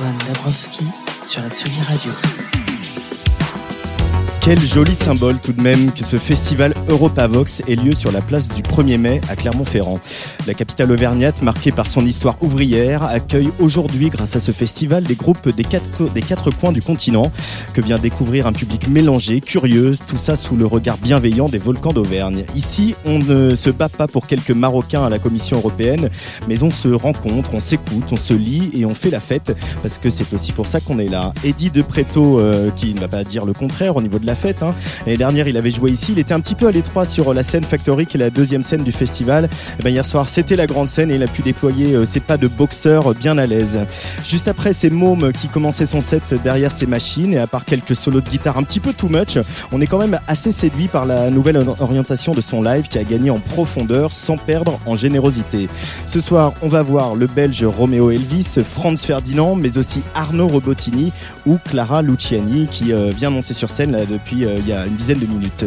Antoine Dabrowski sur la Tsugi Radio. Quel joli symbole tout de même que ce festival Europavox ait lieu sur la place du 1er mai à Clermont-Ferrand. La capitale auvergnate, marquée par son histoire ouvrière, accueille aujourd'hui, grâce à ce festival, des groupes des quatre, des quatre coins du continent que vient découvrir un public mélangé, curieux, tout ça sous le regard bienveillant des volcans d'Auvergne. Ici, on ne se bat pas pour quelques Marocains à la Commission européenne, mais on se rencontre, on s'écoute, on se lit et on fait la fête, parce que c'est aussi pour ça qu'on est là. Eddie de Preto, euh, qui ne va pas dire le contraire au niveau de la fête. Hein. L'année dernière, il avait joué ici. Il était un petit peu à l'étroit sur la scène Factory, qui est la deuxième scène du festival. Eh ben, hier soir, c'était la grande scène et il a pu déployer euh, ses pas de boxeur bien à l'aise. Juste après, c'est Môme qui commençait son set derrière ses machines. Et à part quelques solos de guitare un petit peu too much, on est quand même assez séduit par la nouvelle orientation de son live qui a gagné en profondeur sans perdre en générosité. Ce soir, on va voir le belge Romeo Elvis, Franz Ferdinand, mais aussi Arnaud Robotini ou Clara Luciani qui euh, vient monter sur scène depuis euh, il y a une dizaine de minutes.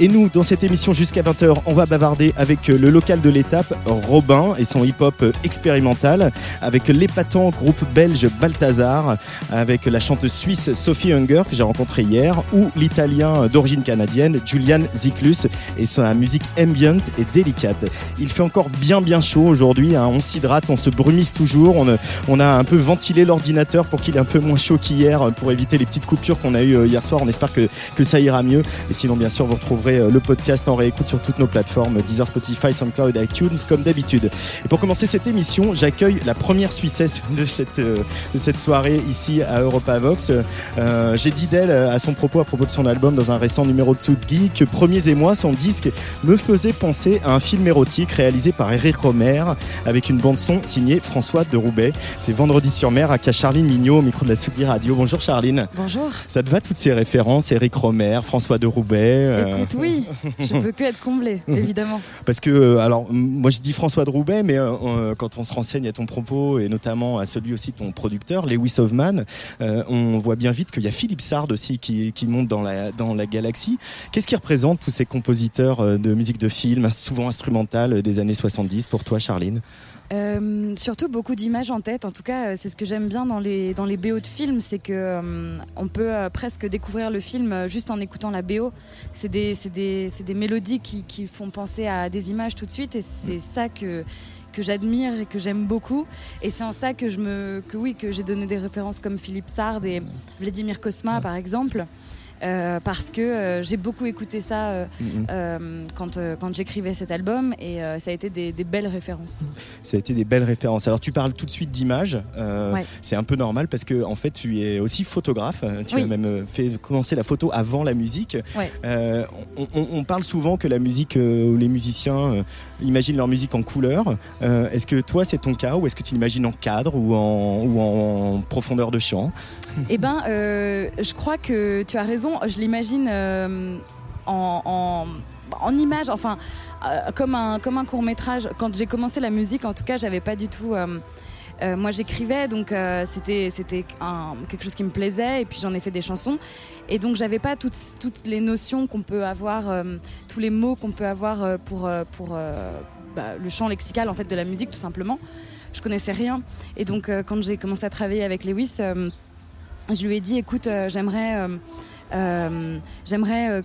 Et nous, dans cette émission jusqu'à 20h, on va bavarder avec le local de l'étape, Robin et son hip-hop euh, expérimental, avec l'épatant groupe belge Balthazar, avec la chanteuse suisse Sophie Hunger que j'ai rencontrée hier, ou l'italien d'origine canadienne Julian Ziklus et sa musique ambient et délicate. Il fait encore bien bien chaud aujourd'hui, hein. on s'hydrate, on se brumise toujours, on, on a un peu ventilé l'ordinateur pour qu'il est un peu moins chaud qu'hier pour éviter les petites coupures qu'on a eues hier soir. On espère que que ça ira mieux. Et sinon, bien sûr, vous retrouverez euh, le podcast en réécoute sur toutes nos plateformes Deezer, Spotify, SoundCloud, iTunes, comme d'habitude. Et pour commencer cette émission, j'accueille la première Suissesse de cette, euh, de cette soirée ici à Europa Vox. Euh, j'ai dit d'elle à son propos, à propos de son album, dans un récent numéro de Soudbi, que Premiers et moi, son disque, me faisait penser à un film érotique réalisé par Eric Romer avec une bande-son signée François de Roubaix. C'est vendredi sur mer à Charline Mignot au micro de la Tsugi Radio. Bonjour Charline. Bonjour. Ça te va toutes ces références Eric Romer, François de Roubaix. Euh? Écoute, oui, je peux que être comblé, évidemment. Parce que, euh, alors, moi je dis François de Roubaix, mais euh, quand on se renseigne à ton propos et notamment à celui aussi de ton producteur, Lewis Hoffman, on voit bien vite qu'il y a Philippe Sard aussi qui, qui, monte dans la, dans la galaxie. Qu'est-ce qui représente tous ces compositeurs de musique de film, souvent instrumentales des années 70 pour toi, Charline? Euh, surtout beaucoup d'images en tête. En tout cas, c'est ce que j'aime bien dans les dans les BO de films, c'est que euh, on peut euh, presque découvrir le film juste en écoutant la BO. C'est des c'est des c'est des mélodies qui qui font penser à des images tout de suite, et c'est ça que que j'admire et que j'aime beaucoup. Et c'est en ça que je me que oui que j'ai donné des références comme Philippe Sard et Vladimir Kosma par exemple. Euh, parce que euh, j'ai beaucoup écouté ça euh, mm-hmm. quand, quand j'écrivais cet album et ça a été des, belles références. Ça a été des belles références. Alors tu parles tout de suite d'images, c'est un peu normal parce que en fait tu es aussi photographe, tu as même fait commencer la photo avant la musique. On, parle souvent que la musique ou les musiciens imaginent leur musique en couleur. est-ce que toi c'est ton cas ou est-ce que tu l'imagines en cadre ou en, en profondeur de champ? Eh ben, je crois que tu as raison je l'imagine euh, en, en, image, enfin, euh, comme un, comme un court métrage. Quand j'ai commencé la musique, en tout cas, j'avais pas du tout. Euh, moi, j'écrivais, donc c'était c'était quelque chose qui me plaisait, et puis j'en ai fait des chansons. Et donc, j'avais pas toutes, les notions qu'on peut avoir, tous les mots qu'on peut avoir pour, bah, le champ lexical en fait de la musique, tout simplement. Je connaissais rien. Et donc, quand j'ai commencé à travailler avec Lewis, je lui ai dit, écoute, j'aimerais euh, euh,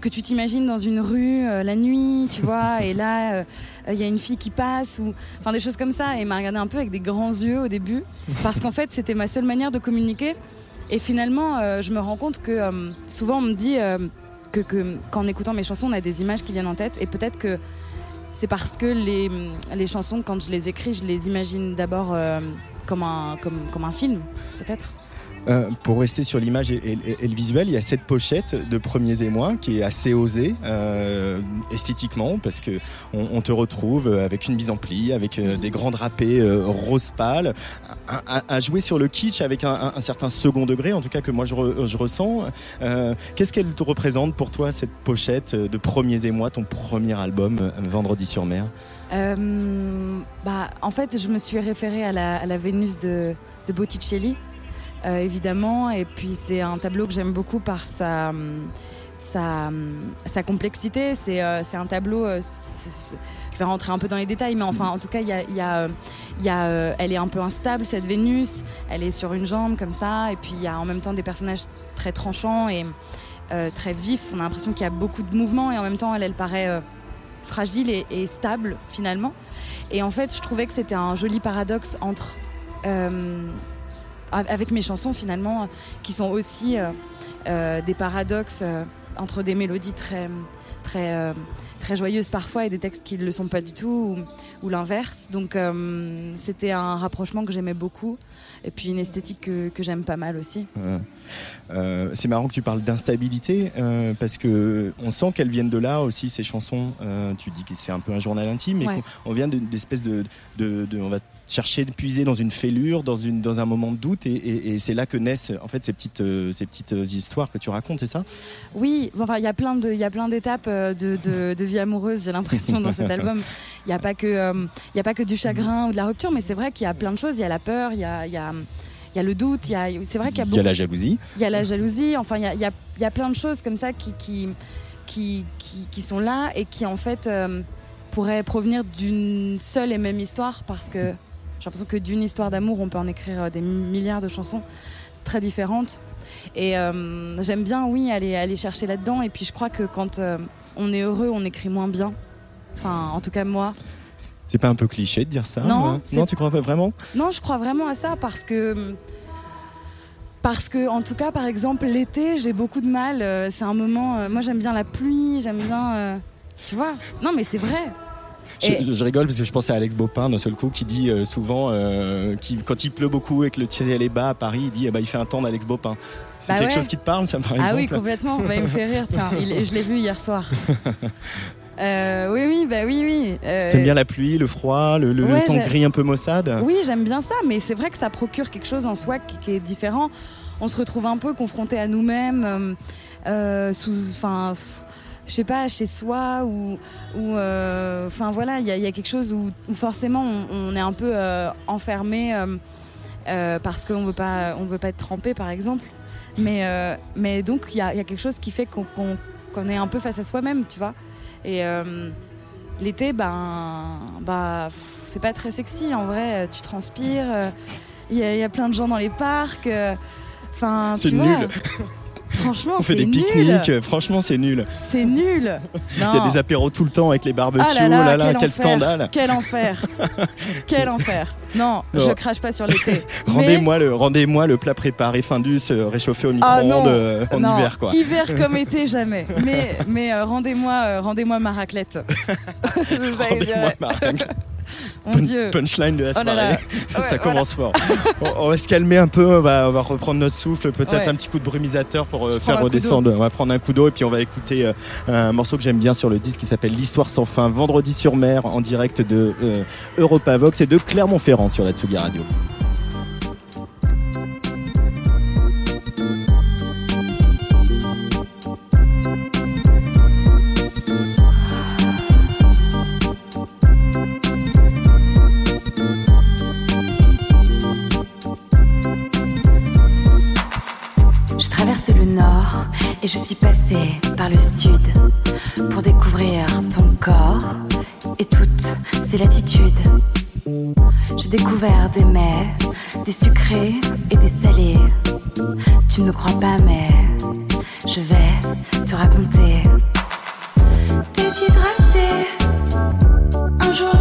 que tu t'imagines dans une rue euh, la nuit, tu vois, et là il y a une fille qui passe ou enfin des choses comme ça. Et il m'a regardé un peu avec des grands yeux au début parce qu'en fait c'était ma seule manière de communiquer. Et finalement, je me rends compte que souvent on me dit que, que qu'en écoutant mes chansons, on a des images qui viennent en tête et peut-être que c'est parce que les, les, chansons, quand je les écris, je les imagine d'abord comme, un, comme, comme un film, peut-être. Euh, pour rester sur l'image et, le visuel, il y a cette pochette de Premiers émois qui est assez osée euh, esthétiquement parce que on, te retrouve avec une mise en pli, avec euh, des grands drapés rose pâle, à, jouer sur le kitsch avec un, certain second degré, en tout cas que moi je, ressens. Qu'est-ce qu'elle te représente pour toi cette pochette de Premiers émois, ton premier album Vendredi sur mer? Bah, en fait, je me suis référée à la, Vénus de, Botticelli, évidemment. Et puis c'est un tableau que j'aime beaucoup par sa, sa, complexité. C'est c'est un tableau. je vais rentrer un peu dans les détails, mais enfin, en tout cas, y a, y y a elle est un peu instable cette Vénus. Elle est sur une jambe comme ça, et puis il y a en même temps des personnages très tranchants et très vifs. On a l'impression qu'il y a beaucoup de mouvements et en même temps, elle, elle paraît fragile et, stable finalement. Et en fait, je trouvais que c'était un joli paradoxe entre euh, avec mes chansons finalement, qui sont aussi euh, euh, des paradoxes entre des mélodies très très très joyeuses parfois et des textes qui ne le sont pas du tout ou, l'inverse. Donc c'était un rapprochement que j'aimais beaucoup et puis une esthétique que, que j'aime pas mal aussi. Euh, c'est marrant que tu parles d'instabilité euh, parce que on sent qu'elles viennent de là aussi ces chansons. Euh, tu dis que c'est un peu un journal intime, mais on vient d'espèces de, de, de, on va chercher de puiser dans une fêlure, dans une dans un moment de doute, et, et, c'est là que naissent en fait ces petites ces petites histoires que tu racontes, c'est ça Oui, enfin il y a plein de il y a plein d'étapes de, de, vie amoureuse, j'ai l'impression dans cet album. Il n'y a pas que il y a pas que du chagrin ou de la rupture, mais c'est vrai qu'il y a plein de choses. Il y a la peur, il y a, il y a il y a le doute, il y a, c'est vrai qu'il y a beaucoup. Il y a la jalousie. Il y a la jalousie. Enfin, il y a, il y a, il y a plein de choses comme ça qui, qui, qui, qui, sont là et qui en fait euh, pourraient provenir d'une seule et même histoire parce que j'ai l'impression que d'une histoire d'amour, on peut en écrire euh, des milliards de chansons très différentes. Et euh, j'aime bien, oui, aller, aller chercher là-dedans. Et puis je crois que quand on est heureux, on écrit moins bien. Enfin, en tout cas, moi. C'est pas un peu cliché de dire ça Non, non tu crois pas vraiment? Non, je crois vraiment à ça parce que parce que en tout cas, par exemple, l'été, j'ai beaucoup de mal. Euh, c'est un moment. Euh, moi, j'aime bien la pluie, j'aime bien. Euh, tu vois? Non, mais c'est vrai. Je, rigole parce que je pensais à Alex Bopin d'un seul coup qui dit souvent qui, quand il pleut beaucoup et que le ciel est bas à Paris, il dit eh ben, il fait un temps d'Alex Bopin. C'est bah quelque chose qui te parle, ça par exemple Ah oui, complètement. Bah, il me fait rire, tiens. je l'ai vu hier soir. Euh, oui, oui, bah oui, oui. Euh... T'aimes bien la pluie, le froid, le, temps gris un peu maussade? Oui, j'aime bien ça, mais c'est vrai que ça procure quelque chose en soi qui, est différent. On se retrouve un peu confronté à nous-mêmes, euh, euh, sous, enfin, je sais pas, chez soi ou, ou, enfin voilà, il y, y, a quelque chose où, forcément on, est un peu enfermé parce qu'on veut pas, on veut pas être trempé, par exemple. Mais, mais donc il y a, y a, quelque chose qui fait qu'on est un peu face à soi-même, tu vois. Et euh, l'été, ben, bah, c'est pas très sexy en vrai. Tu transpires, il y, a plein de gens dans les parcs. Euh, enfin, c'est nul. Franchement, on fait des pique-niques. Franchement, c'est nul. C'est nul. Il y a des apéros tout le temps avec les barbecues. Ah là là, quel, scandale. Quel enfer. quel enfer. Non, je crache pas sur l'été. rendez-moi le, rendez-moi le plat préparé Findus euh, réchauffé au ah micro-ondes euh, en hiver, quoi. Hiver comme été, jamais. Mais, mais euh, rendez-moi, rendez-moi ma raclette. rendez-moi ma raclette. Punchline de la oh soirée. ça commence fort. on, va se calmer un peu, on va, reprendre notre souffle, peut-être un petit coup de brumisateur pour euh, faire redescendre. On va prendre un coup d'eau et puis on va écouter euh, un morceau que j'aime bien sur le disque qui s'appelle L'Histoire sans fin, vendredi sur mer, en direct de euh, Europa Vox et de Clermont-Ferrand sur la Tsugi Radio. Et je suis passée par le sud pour découvrir ton corps et toutes ses latitudes. J'ai découvert des mets, des sucrés et des salés. Tu ne crois pas, mais je vais te raconter. Déshydraté, un jour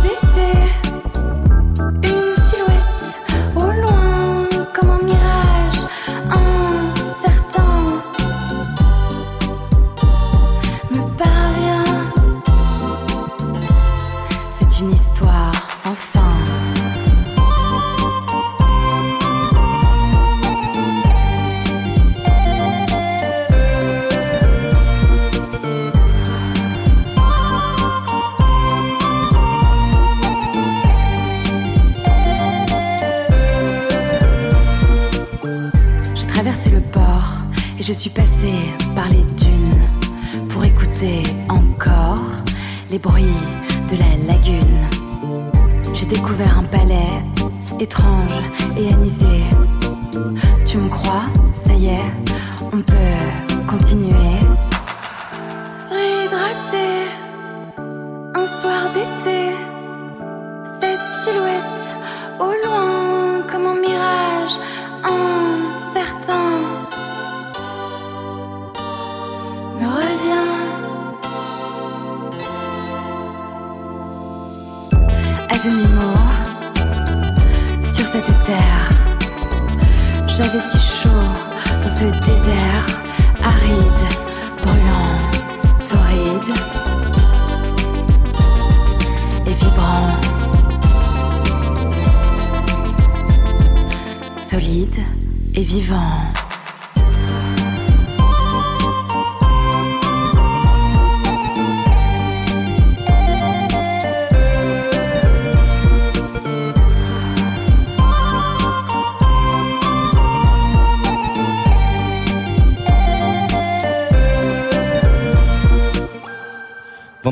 je suis passée par les dunes pour écouter encore les bruits de la lagune. J'ai découvert un palais étrange et anisé. Tu me crois? Ça y est, on peut continuer. raté un soir d'été. J'avais si chaud dans ce désert aride, brûlant, torride et vibrant. Solide et vivant.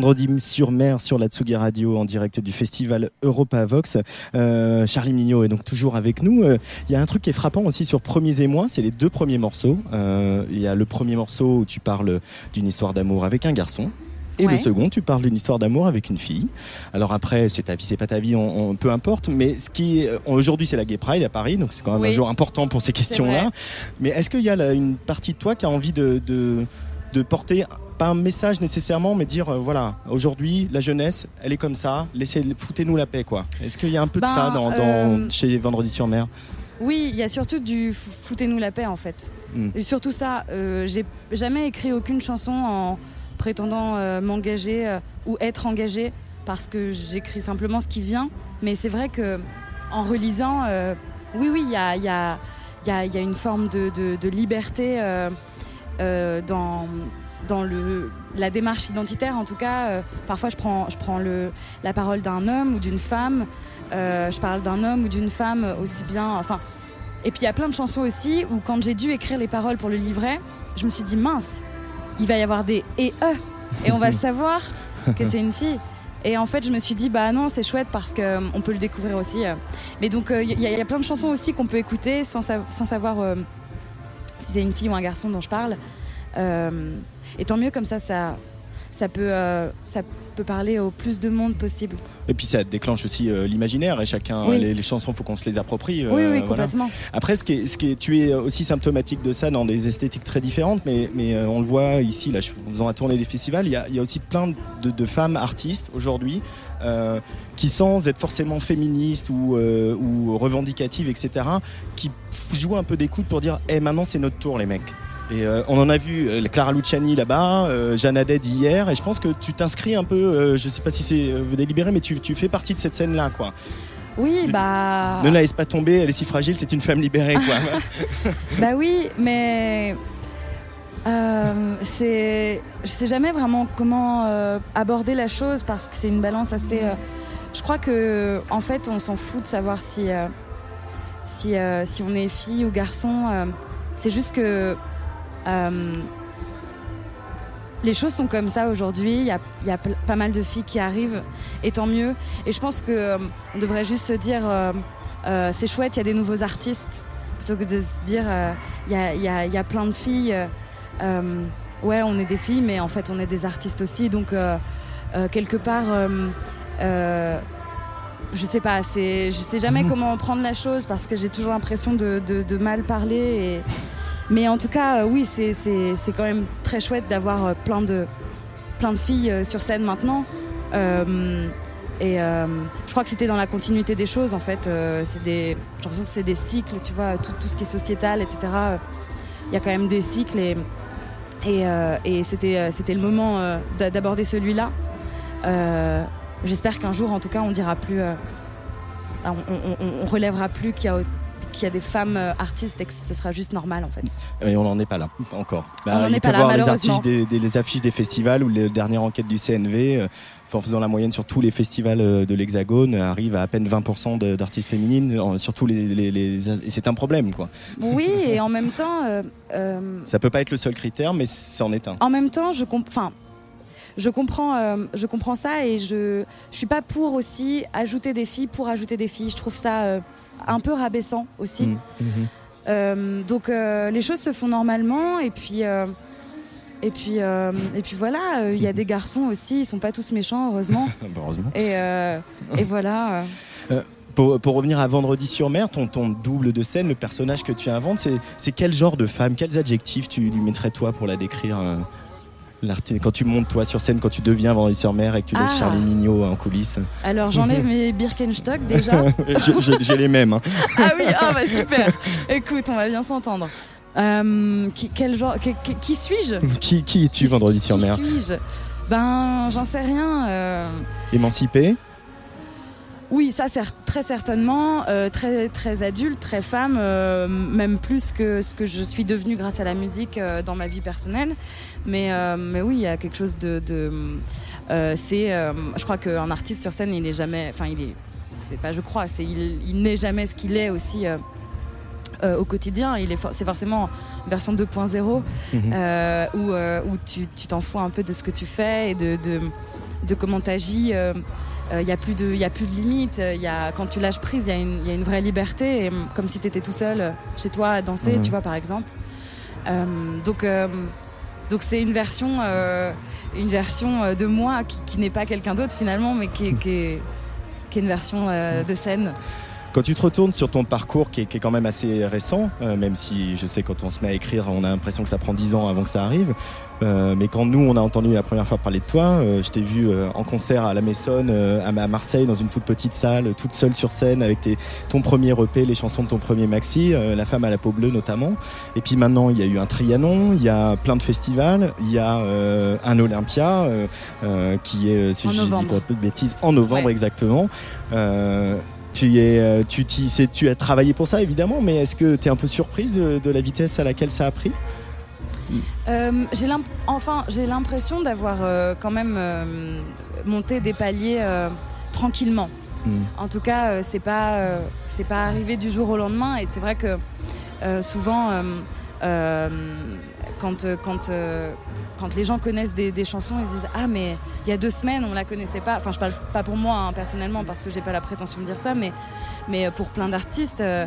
Vendredi sur mer sur la Tsugi Radio en direct du festival Europa Vox. Euh, Charlie Mignot est donc toujours avec nous. Euh, Il y a un truc qui est frappant aussi sur Premiers et moi, c'est les deux premiers morceaux. Euh, Il y a le premier morceau où tu parles d'une histoire d'amour avec un garçon. Et Ouais. le second, tu parles d'une histoire d'amour avec une fille. Alors après, c'est ta vie, c'est pas ta vie, on, on- peu importe. Mais ce qui, aujourd'hui, c'est la Gay Pride à Paris, donc c'est quand même Oui. un jour important pour ces questions-là. Mais est-ce qu'il y a là, une partie de toi qui a envie de, de, de porter pas un message nécessairement, mais dire euh, voilà, aujourd'hui la jeunesse, elle est comme ça, laissez, foutez-nous la paix quoi. Est-ce qu'il y a un peu de Ben, ça dans, dans- euh, chez Vendredi sur Mer? Oui, il y a surtout du foutez-nous la paix en fait. Mm. Et surtout ça, euh, j'ai jamais écrit aucune chanson en prétendant euh, m'engager euh, ou être engagée parce que j'écris simplement ce qui vient. Mais c'est vrai que en relisant, oui, oui, il y a, y, a, y, a, il y a une forme de, de- de liberté dans, dans le, la démarche identitaire. En tout cas, euh, parfois je prends, je prends le, la parole d'un homme ou d'une femme. Euh, je parle d'un homme ou d'une femme aussi bien. Enfin, et puis il y a plein de chansons aussi où quand j'ai dû écrire les paroles pour le livret, je me suis dit mince, il va y avoir des et e et on va savoir que c'est une fille. Et en fait, je me suis dit bah non, c'est chouette parce euh, on peut le découvrir aussi. euh. Mais donc il y, a- il y a plein de chansons aussi qu'on peut écouter sans, sa- sans savoir euh, si c'est une fille ou un garçon dont je parle. Euh, et tant mieux comme ça, ça, ça peut, euh, ça peut parler au plus de monde possible. Et puis ça déclenche aussi euh, l'imaginaire et chacun, Oui. les, les chansons, faut qu'on se les approprie. euh, oui, oui, voilà. complètement. Après, ce qui est, ce qui est- tu es aussi symptomatique de ça dans des esthétiques très différentes, mais, mais euh, on le voit ici, là, je- en faisant la tournée des festivals, il y a, il y a aussi plein de, de femmes artistes aujourd'hui euh, qui, sans être forcément féministes ou, euh, ou revendicatives, etc., qui jouent un peu des coudes pour dire Eh, maintenant c'est notre tour, les mecs. Et euh, on en a vu euh, Clara Luciani là-bas, euh, Jeanne Haddad hier, et je pense que tu t'inscris un peu, euh, je sais pas si c'est délibéré, mais tu, tu fais partie de cette scène-là, quoi. Oui, bah. Ne la laisse pas tomber, elle est si fragile, c'est une femme libérée, quoi. Bah oui, mais c'est, je sais jamais vraiment comment aborder la chose parce que c'est une balance assez. je crois que en fait, on s'en fout de savoir si si si on est fille ou garçon. c'est juste que euh, les choses sont comme ça aujourd'hui. Il y a, y pas mal de filles qui arrivent, et tant mieux. Et je pense que euh, on devrait juste se dire, euh, c'est chouette, il y a des nouveaux artistes, plutôt que de se dire, il y, a, il y a- il y a plein de filles. ouais, on est des filles, mais en fait, on est des artistes aussi. Donc, quelque part, je sais pas, c'est, je sais jamais comment prendre la chose parce que j'ai toujours l'impression de, de- de mal parler. Mais en tout cas, euh, oui, c'est, quand même très chouette d'avoir euh, plein de, plein de filles euh, sur scène maintenant. Et je crois que c'était dans la continuité des choses en fait. J'ai l'impression que c'est des cycles, tu vois, tout, tout ce qui est sociétal, etc. Il y a quand même des cycles et, et, et c'était, le moment d'a- d'aborder celui-là. J'espère qu'un jour, en tout cas, on dira plus, on- on- on relèvera plus qu'il y a qu'il y a des femmes euh, artistes et que ce sera juste normal en fait. Et on n'en est pas là encore. Bah, On n'en il est peut pas là, les, affiches des, des- les affiches des festivals ou les dernières enquêtes du CNV, euh, en faisant la moyenne sur tous les festivals euh, de l'Hexagone, arrive à à peine 20% de- d'artistes féminines, sur tous les, les- les- et c'est un problème quoi. Oui, et en même temps, euh, euh, Ça peut pas être le seul critère, mais c'en est un. en même temps, je comprends. Je comprends, euh, je comprends ça et je, je suis pas pour aussi ajouter des filles pour ajouter des filles. Je trouve ça un peu rabaissant aussi. Mm, mhm. Euh, donc euh, les choses se font normalement et puis euh, Et puis, et puis voilà, il y a des garçons aussi, ils sont pas tous méchants, heureusement. Bah, heureusement. Et, et voilà. Pour, pour revenir à Vendredi sur mer, ton, ton double de scène, le personnage que tu inventes, c'est, quel genre de femme, quels adjectifs tu lui mettrais toi pour la décrire Quand tu montes toi sur scène, quand tu deviens Vendredi sur mer et que tu laisses Ah. Charlie Mignot en coulisses. Alors j'enlève mes Birkenstock déjà. j'ai, les mêmes. hein. ah oui, ah bah super. Écoute, on va bien s'entendre. Euh, qui, quel genre, qui, qui- qui suis-je? Qui, qui es-tu Qui- Vendredi sur qui mer? suis-je? Ben, j'en sais rien. euh, Émancipé? Oui, ça cer- très certainement, euh, très très adulte, très femme, euh, même plus que ce que je suis devenue grâce à la musique euh, dans ma vie personnelle. Mais mais oui, il y a quelque chose de, de c'est, je crois qu'un artiste sur scène, il est jamais, enfin il est, c'est pas je crois, c'est il, il n'est jamais ce qu'il est aussi. euh, au quotidien, il est for- c'est forcément version 2.0 Mhm. euh, où, euh, où tu tu t'en fous un peu de ce que tu fais et de, de, de comment tu agis. Il n'y a, plus de- y a plus de limites. euh, y a, quand tu lâches prise, il y, a une- y a une vraie liberté, et, hum, comme si tu étais tout seul euh, chez toi à danser, Mhm. tu vois, par exemple. Euh, donc, euh, donc c'est une version, euh, une version euh, de moi qui, qui n'est pas quelqu'un d'autre finalement, mais qui est, qui est, qui est une version euh, de scène. Quand tu te retournes sur ton parcours qui est, qui est quand même assez récent, euh, même si je sais quand on se met à écrire, on a l'impression que ça prend 10 ans avant que ça arrive. euh, mais quand nous, on a entendu la première fois parler de toi, euh, je t'ai vu en concert à la Maissonne, euh, à Marseille, dans une toute petite salle, toute seule sur scène, avec tes, ton premier EP, les chansons de ton premier maxi, La femme à la peau bleue notamment. Et puis maintenant, il y a eu un Trianon, il y a plein de festivals, il y a un Olympia qui est, si En je dis novembre. pas de bêtises, en novembre Ouais. exactement. Euh, tu, es, tu, t'y- c'est- tu as travaillé pour ça évidemment, mais est-ce que tu es un peu surprise de, de la vitesse à laquelle ça a pris? Euh, j'ai enfin, j'ai l'impression d'avoir euh, quand même euh, monté des paliers tranquillement. Mm. En tout cas, c'est pas c'est pas arrivé du jour au lendemain et c'est vrai que souvent quand quand quand les gens connaissent des, des chansons, ils se disent ah mais il y a deux semaines on la connaissait pas. Enfin, je parle pas pour moi hein, personnellement parce que j'ai pas la prétention de dire ça, mais mais pour plein d'artistes. euh,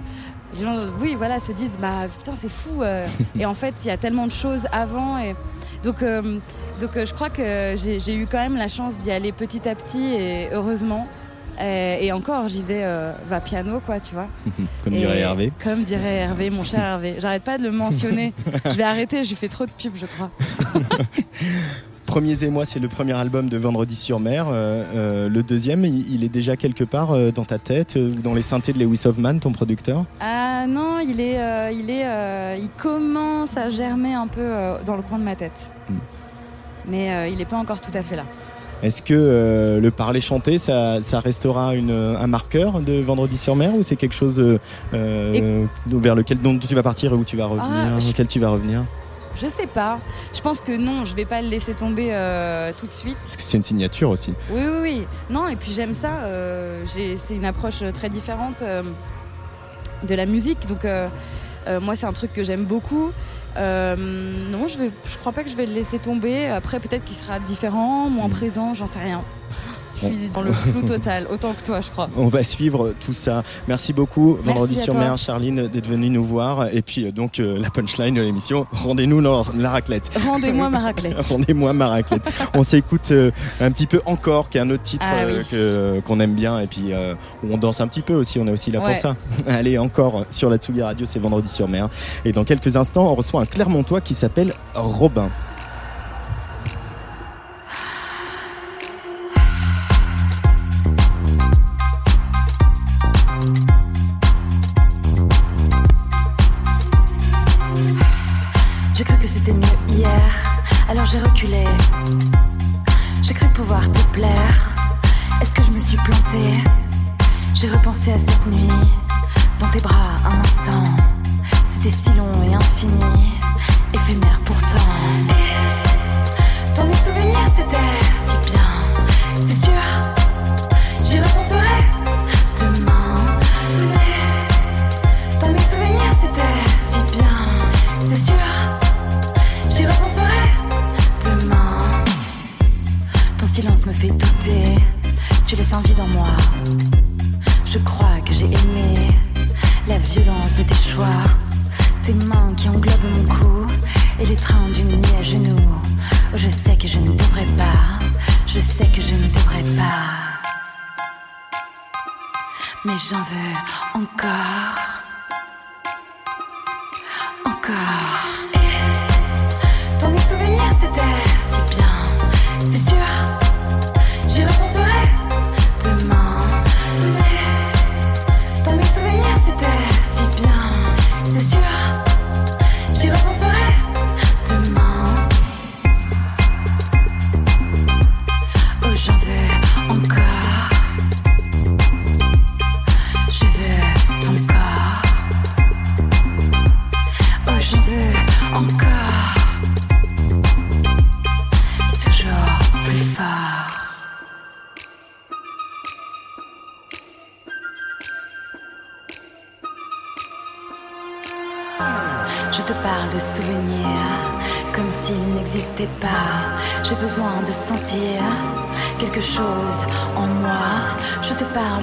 les gens, oui, voilà, se disent, bah putain, c'est fou. euh. et en fait, il y a tellement de choses avant. Et donc, euh, donc, euh, je crois que j'ai eu quand même la chance d'y aller petit à petit et heureusement. Et, et encore, j'y vais euh, va piano, quoi, tu vois. Comme Et dirait Hervé. Comme dirait Hervé, mon cher Hervé. J'arrête pas de le mentionner. je vais arrêter, je fais trop de pub, je crois. Premiers et moi, c'est le premier album de Vendredi sur mer. Euh, euh, le deuxième, il, il est déjà quelque part euh, dans ta tête euh, ou dans les synthés de Lewis Hoffman, ton producteur? Ah non, il est, euh, il est, euh, il commence à germer un peu euh, dans le coin de ma tête. Mm. Mais euh, il n'est pas encore tout à fait là. Est-ce que euh, le parler chanter, ça, ça restera une, un marqueur de Vendredi sur mer ou c'est quelque chose euh, euh, vers lequel dont tu vas partir et où tu vas revenir, Ah, je- auquel tu vas revenir Je sais pas. Je pense que non, je vais pas le laisser tomber euh, tout de suite. Parce que c'est une signature aussi. Oui, oui, oui. Non, et puis j'aime ça. euh, c'est une approche très différente euh, de la musique. Donc, moi, c'est un truc que j'aime beaucoup. Euh, non, je vais, je crois pas que je vais le laisser tomber. Après, peut-être qu'il sera différent, moins Mm. présent, j'en sais rien. Je suis dans le flou total, autant que toi, je crois. On va suivre tout ça. Merci beaucoup, Vendredi sur mer, Charline, d'être venue nous voir. Et puis, euh, donc, euh, la punchline de l'émission, rendez-nous la, la raclette. Rendez-moi ma raclette. Rendez-moi ma raclette. on s'écoute euh, un petit peu encore, qui est un autre titre Ah euh, oui. qu'on aime bien. Et puis, où on danse un petit peu aussi. On est aussi là Ouais. pour ça. Allez, encore sur la Tsugi Radio, c'est Vendredi sur mer. Et dans quelques instants, on reçoit un Clermontois qui s'appelle Robin. J'ai repensé à cette nuit, dans tes bras un instant. C'était si long et infini, éphémère pourtant. Et dans mes souvenirs, c'était si bien, c'est sûr. J'y repenserai demain. Mais dans mes souvenirs, c'était si bien, c'est sûr. J'y repenserai demain. Ton silence me fait douter. Tu laisses un vide en moi. Je crois que j'ai aimé la violence de tes choix. Tes mains qui englobent mon cou et les trains d'une nuit à genoux. Je sais que je ne devrais pas, je sais que je ne devrais pas. Mais j'en veux encore, encore. Mes souvenirs, c'était si bien, c'est sûr. J'y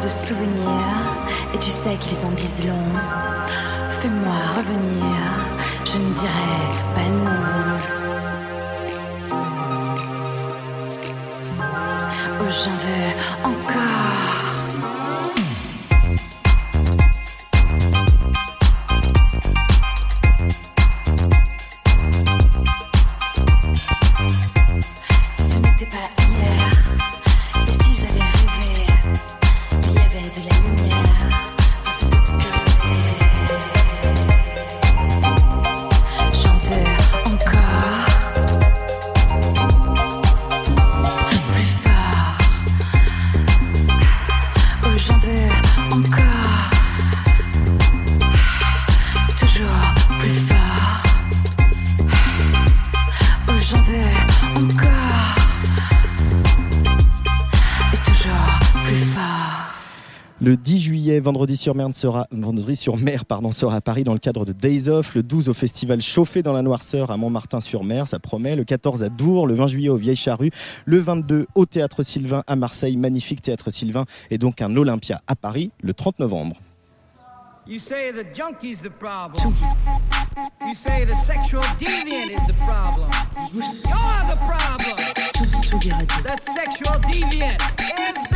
souvenirs et tu sais qu'ils en disent long. Fais-moi revenir, je ne dirai pas non. Vendredi sur mer sera, vendredi sur mer, sera à Paris dans le cadre de Days Off. Le 12 au festival Chauffé dans la Noirceur à Montmartin-sur-Mer, ça promet. Le 14 à Dour, le 20 juillet au Vieille Charrue, le 22 au Théâtre Sylvain à Marseille, magnifique Théâtre Sylvain, et donc un Olympia à Paris le 30 novembre. You say the junkie's the problem. You say the sexual deviant is the problem. The sexual deviant is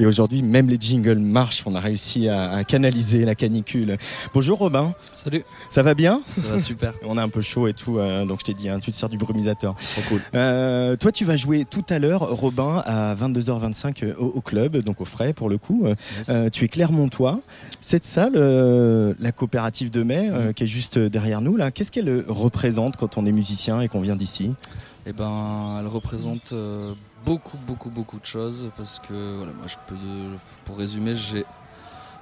Et aujourd'hui, même les jingles marchent. On a réussi à, à canaliser la canicule. Bonjour Robin, Salut, ça va bien ça va super, On a un peu chaud et tout, euh, donc je t'ai dit, hein, tu te sers du brumisateur. trop cool. Euh, toi, tu vas jouer tout à l'heure, Robin, à 22h25 euh, au, au club, donc au frais pour le coup. Yes. euh, tu es Clermontois. Cette salle, euh, la coopérative de mai, euh, qui est juste derrière nous, là, qu'est-ce qu'elle représente quand on est musicien et qu'on vient d'ici? Eh ben, elle représente euh, beaucoup, beaucoup, beaucoup de choses parce que voilà, moi, je peux, pour résumer, j'ai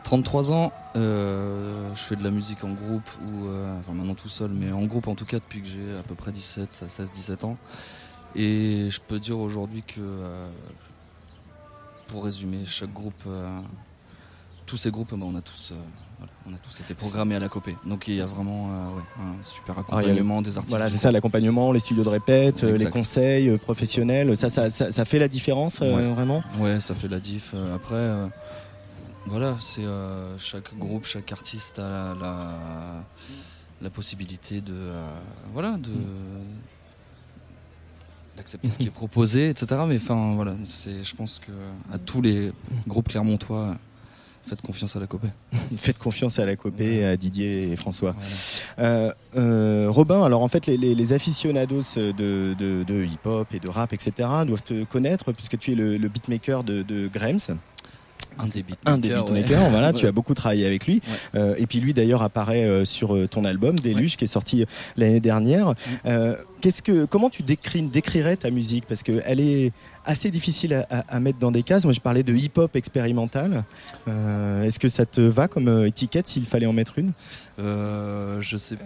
33 ans. euh, je fais de la musique en groupe ou, euh, enfin maintenant tout seul, mais en groupe en tout cas depuis que j'ai à peu près 17, 16, 17 ans. Et je peux dire aujourd'hui que, euh, pour résumer, chaque groupe, tous ces groupes, ben, on a tous. On a tous été programmés à la copée. Donc il y a vraiment euh, ouais, un super Ah, a accompagnement des artistes. Voilà, c'est ça, l'accompagnement, les studios de répète, euh, les conseils euh, professionnels. Ça, ça, ça, ça fait la différence, Ouais. vraiment? Ouais, ça fait la diff. Après, voilà, c'est chaque groupe, chaque artiste a la, la, la possibilité de, voilà, de d'accepter ce qui est proposé, etc. Mais enfin, voilà, c'est, je pense que à tous les groupes clermontois, faites confiance à la copée. Faites confiance à la copée, à Didier et François. Voilà. Euh, euh, Robin, alors en fait, les, les- les aficionados de, de- de hip-hop et de rap, etc., doivent te connaître puisque tu es le, le beatmaker de, de Grems, Un des beatmakers. un des ouais. beatmakers. Voilà, tu as beaucoup travaillé avec lui. Ouais. Euh, et puis lui, d'ailleurs, apparaît euh, sur euh, ton album Déluge, qui est sorti l'année dernière. Euh, qu'est-ce que, comment tu décris, décrirais ta musique? Parce qu'elle est assez difficile à, à- à mettre dans des cases. Moi, je parlais de hip-hop expérimental. Est-ce que ça te va comme étiquette s'il fallait en mettre une? Je sais pas.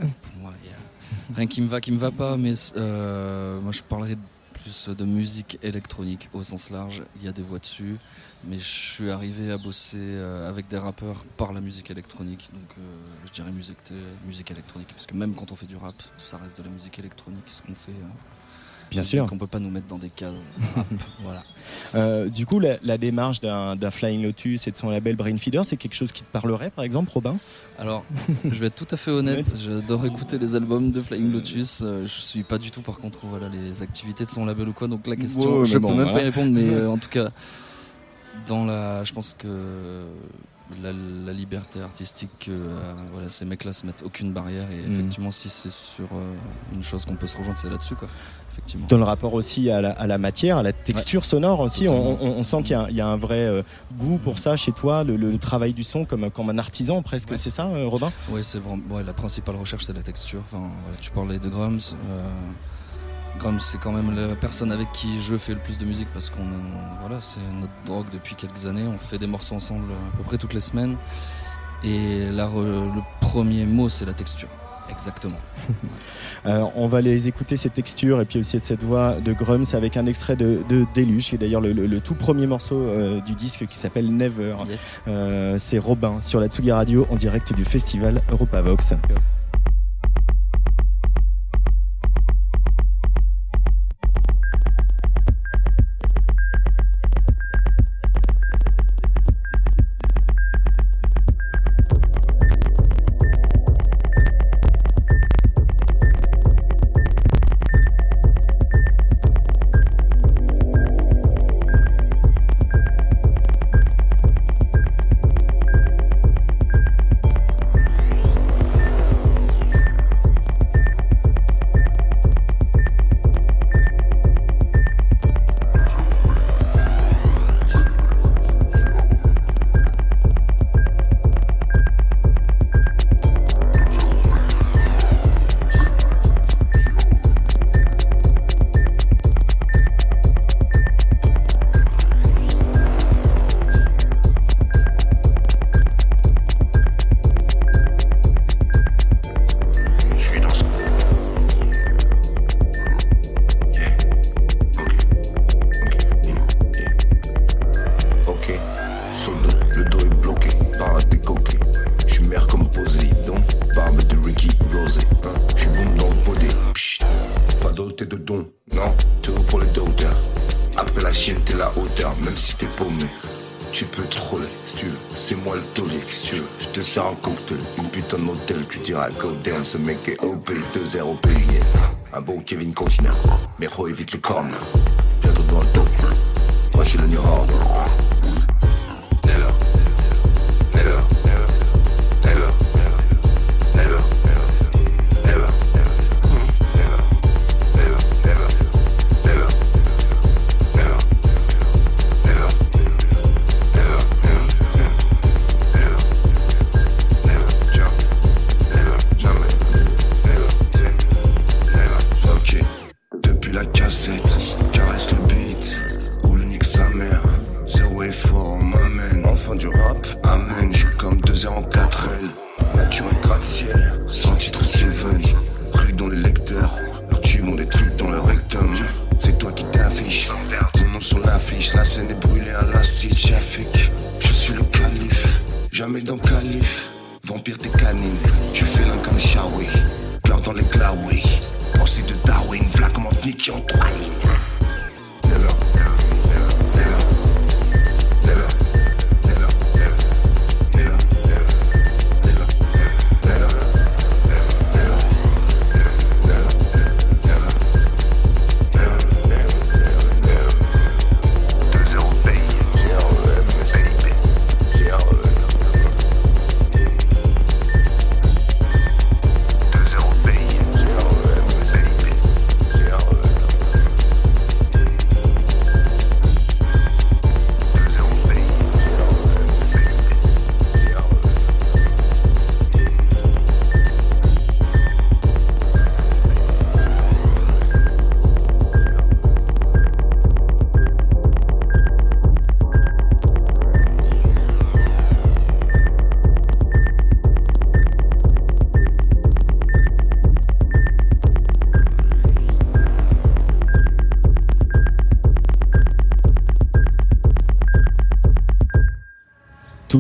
Rien qui me va, qui me va pas, mais moi je parlerais plus de musique électronique au sens large. Il y a des voix dessus, mais je suis arrivé à bosser euh, avec des rappeurs par la musique électronique, donc euh, je dirais musique, musique électronique, parce que même quand on fait du rap, ça reste de la musique électronique, ce qu'on fait. euh. Bien sûr. Qu'on peut pas nous mettre dans des cases. voilà. Euh, du coup, la, démarche d'un Flying Lotus et de son label Brainfeeder, c'est quelque chose qui te parlerait, par exemple, Robin? Alors, je vais être tout à fait honnête. J'adore écouter les albums de Flying Lotus. Je suis pas du tout, par contre, voilà, les activités de son label ou quoi. Donc la question, je peux même pas y répondre, mais en tout cas, dans la, je pense que la, liberté artistique, voilà, ces mecs-là se mettent aucune barrière et mm. effectivement, si c'est sur une chose qu'on peut se rejoindre, c'est là-dessus, quoi. Dans le rapport aussi à la, matière, à la texture sonore aussi, on, sent qu'il y, a un vrai euh, goût pour ça chez toi, le, travail du son comme, comme un artisan presque, c'est ça euh, Robin? Oui, c'est vraiment la principale recherche c'est la texture. Enfin, tu parlais de Grums. Grums, c'est quand même la personne avec qui je fais le plus de musique parce qu'on voilà, c'est notre drogue depuis quelques années. On fait des morceaux ensemble à peu près toutes les semaines. Et là, le premier mot, c'est la texture. Exactement. Euh, on va les écouter ces textures et puis aussi cette voix de Grums avec un extrait de, de Déluge, qui est d'ailleurs le, tout premier morceau euh, du disque qui s'appelle Never. Euh, c'est Robin sur la Tsugi Radio en direct du festival Europavox. ce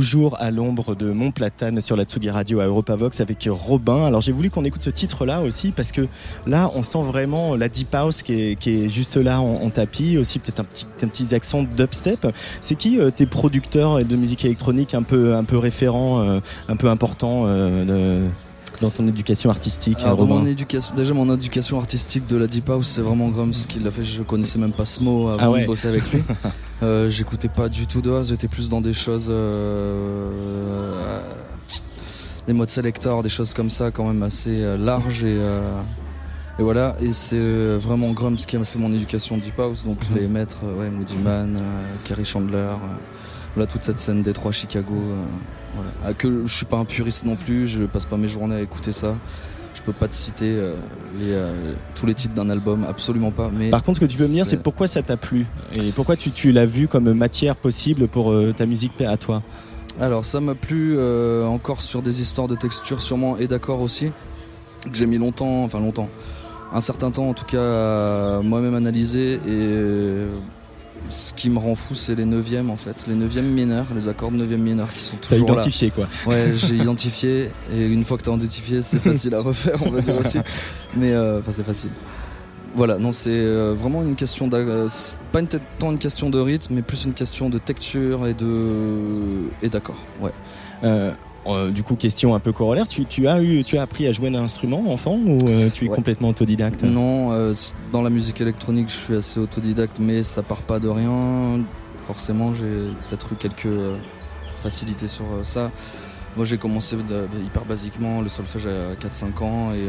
toujours à l'ombre de Mont Platane sur la Tsugi Radio à Europavox avec Robin. Alors j'ai voulu qu'on écoute ce titre-là aussi parce que là on sent vraiment la deep house qui est, qui est juste là en, tapis, aussi peut-être un petit, un petit accent dubstep. C'est qui euh, tes producteurs de musique électronique un peu, un peu référents, euh, un peu importants euh, dans ton éducation artistique Alors, mon éducation, Déjà, mon éducation artistique de la Deep House, c'est vraiment Grums qui l'a fait. Je connaissais même pas ce mot avant ah de bosser avec lui. euh, J'écoutais pas du tout de house, j'étais plus dans des choses. Euh, des modes selector, des choses comme ça, quand même assez euh, larges et. Euh, et voilà, et c'est vraiment Grums qui a fait mon éducation Deep House, donc mhm. les maîtres, ouais, Moody Man, Kerry Chandler, voilà toute cette scène Détroit, Chicago. Voilà. Ah, que je suis pas un puriste non plus, je passe pas mes journées à écouter ça. Je peux pas te citer euh, les, euh, tous les titres d'un album, absolument pas. Mais Par contre, ce que tu peux me dire, c'est pourquoi ça t'a plu? Et pourquoi tu, tu l'as vu comme matière possible pour euh, ta musique à toi. Alors, ça m'a plu encore sur des histoires de texture, sûrement et d'accord aussi, que j'ai mis longtemps, enfin longtemps, un certain temps en tout cas à moi-même analyser et ce qui me rend fou, c'est les neuvièmes en fait, les neuvièmes mineurs, les accords de neuvième mineur qui sont toujours T'as identifié quoi Ouais, j'ai identifié et une fois que t'as identifié, c'est facile à refaire, on va dire aussi. Mais euh, enfin, c'est facile. Voilà, non, c'est euh, vraiment une question de, euh, pas une, tant une question de rythme, mais plus une question de texture et de et d'accord. Ouais. Euh, du coup, question un peu corollaire, tu, as eu, tu as appris à jouer un instrument enfant ou euh, tu es complètement autodidacte? Non, dans la musique électronique, je suis assez autodidacte, mais ça part pas de rien. Forcément, j'ai peut-être eu quelques facilités sur ça. Moi, j'ai commencé hyper basiquement le solfège à 4-5 ans et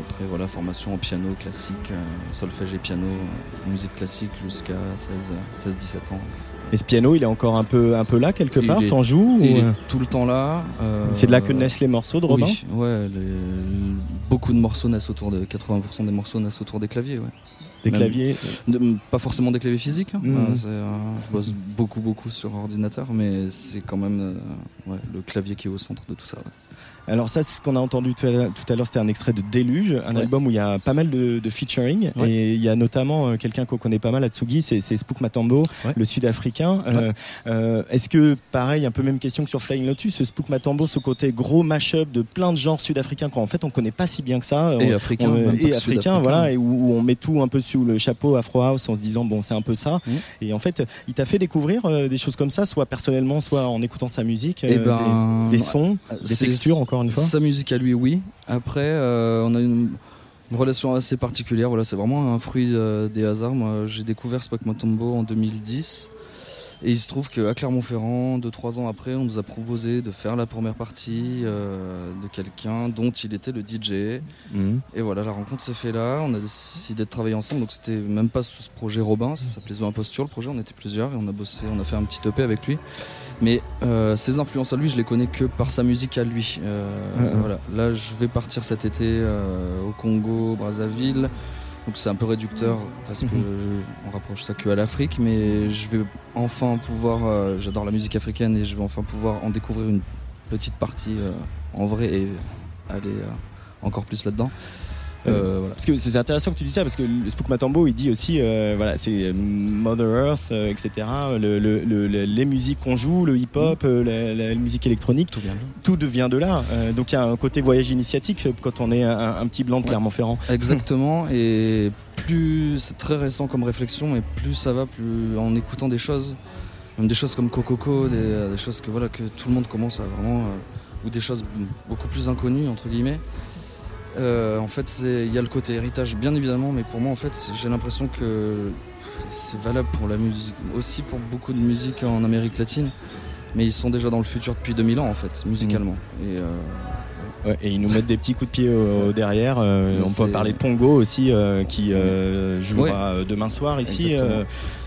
après, voilà, formation en piano classique, solfège et piano, musique classique jusqu'à 16-17 ans. Et ce piano, il est encore un peu, un peu là quelque part? T'en joues Il est tout le temps là. Euh, c'est de là que naissent les morceaux de Robin? Oui, ouais, beaucoup de morceaux naissent autour de 80% des morceaux naissent autour des claviers, ouais. Des claviers Pas forcément des claviers physiques. Hein. Mmh. Euh, je bosse beaucoup, beaucoup sur ordinateur, mais c'est quand même euh, le clavier qui est au centre de tout ça. Alors ça, c'est ce qu'on a entendu tout à l'heure, c'était un extrait de Déluge, un album où il y a pas mal de, featuring, et il y a notamment euh, quelqu'un qu'on connaît pas mal à Tsugi, c'est Spook Matambo, le sud-africain. Euh, euh, est-ce que, pareil, un peu même question que sur Flying Lotus, ce Spook Matambo, ce côté gros mash-up de plein de genres sud-africains qu'en fait on connaît pas si bien que ça, et africain, et africain, voilà, et où, on met tout un peu sous le chapeau Afro House en se disant bon c'est un peu ça, mmh. et en fait il t'a fait découvrir des choses comme ça, soit personnellement, soit en écoutant sa musique, eh ben, des, sons, des textures encore sa musique à lui, oui. Après, euh, on a une, relation assez particulière. Voilà, c'est vraiment un fruit euh, des hasards. Moi, j'ai découvert Spock Motombo en 2010. Et il se trouve qu'à Clermont-Ferrand, deux trois ans après, on nous a proposé de faire la première partie euh, de quelqu'un dont il était le DJ. Mhm. Et voilà, la rencontre s'est fait là. On a décidé de travailler ensemble. Donc c'était même pas sous ce projet Robin, ça s'appelait The Imposture. Le projet, on était plusieurs et on a bossé, on a fait un petit EP avec lui. Mais euh, ses influences à lui, je les connais que par sa musique à lui. Euh, voilà. Là, je vais partir cet été au Congo, Brazzaville. Donc c'est un peu réducteur parce qu'on mhm. rapproche ça que à l'Afrique, mais je vais enfin pouvoir, euh, j'adore la musique africaine et je vais enfin pouvoir en découvrir une petite partie euh, en vrai et aller euh, encore plus là-dedans. Euh, parce que c'est intéressant que tu dis ça parce que Spook Matambo il dit aussi euh, voilà c'est Mother Earth euh, etc les musiques qu'on joue le hip hop mm. la, musique électronique tout, vient tout devient de là. Donc il y a un côté voyage initiatique quand on est un, petit blanc de Clermont-Ferrand. Exactement et plus c'est très récent comme réflexion et plus ça va plus en écoutant des choses même des choses comme Cococo des, des choses que voilà que tout le monde commence à vraiment ou des choses beaucoup plus inconnues entre guillemets euh, en fait, il y a le côté héritage, bien évidemment, mais pour moi, en fait, j'ai l'impression que c'est valable pour la musique, aussi pour beaucoup de musique en Amérique latine. Mais ils sont déjà dans le futur depuis 2000 ans, en fait, musicalement. Mmh. Et, euh, et, ils nous mettent des petits coups de pied derrière. Euh, on peut parler de Pongo aussi, qui jouera demain soir ici.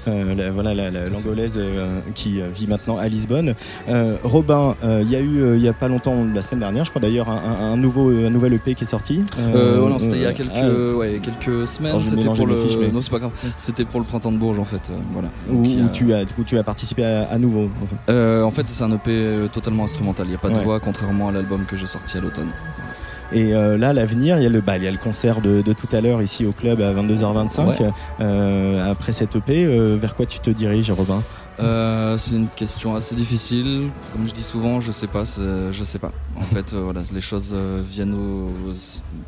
Euh, voilà l'angolaise euh, qui vit maintenant à Lisbonne. Euh, Robin, il y a eu il y a pas longtemps, la semaine dernière, je crois d'ailleurs, un, nouveau un nouvel EP qui est sorti. c'était il y a quelques ah, quelques semaines. C'était pour le non c'est pas grave. C'était pour le printemps de Bourges en fait. voilà. Où, tu as du coup tu as participé à, nouveau. En fait, en fait c'est un EP totalement instrumental. Il n'y a pas de voix contrairement à l'album que j'ai sorti à l'automne. Et euh, là, l'avenir, il y a le, bah, il y a le concert de, de tout à l'heure ici au club à 22h25. Euh, après cette EP, euh, vers quoi tu te diriges, Robin? C'est une question assez difficile. Comme je dis souvent, je sais pas. Je sais pas. En fait, voilà, les choses viennent au.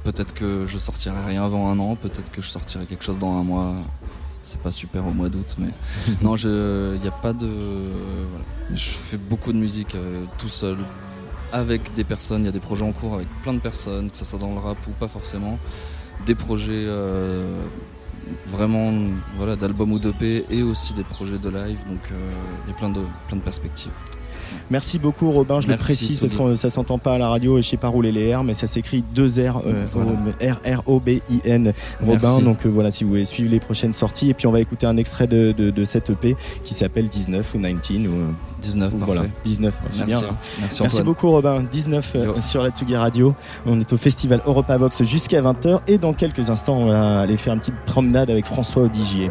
Peut-être que je sortirai rien avant un an. Peut-être que je sortirai quelque chose dans un mois. C'est pas super au mois d'août, mais non, il n'y a pas de. Voilà. Je fais beaucoup de musique tout seul, avec des personnes. Il y a des projets en cours avec plein de personnes, que ce soit dans le rap ou pas forcément. Des projets vraiment voilà, d'albums ou d'EP et aussi des projets de live. Donc euh, il y a plein de perspectives. Merci beaucoup Robin, je le précise parce que ça s'entend pas à la radio et je sais pas rouler les R, mais ça s'écrit 2 R, euh, R, R O B I N Robin. Donc euh, voilà, si vous voulez suivre les prochaines sorties et puis on va écouter un extrait de, de, cette EP qui s'appelle 19 ou 19 ou 19. voilà, 19, c'est bien. Hein. Merci, beaucoup Robin. 19 sur la Tsugi Radio. On est au festival Europa Vox jusqu'à 20h et dans quelques instants on va aller faire une petite promenade avec François Odigier.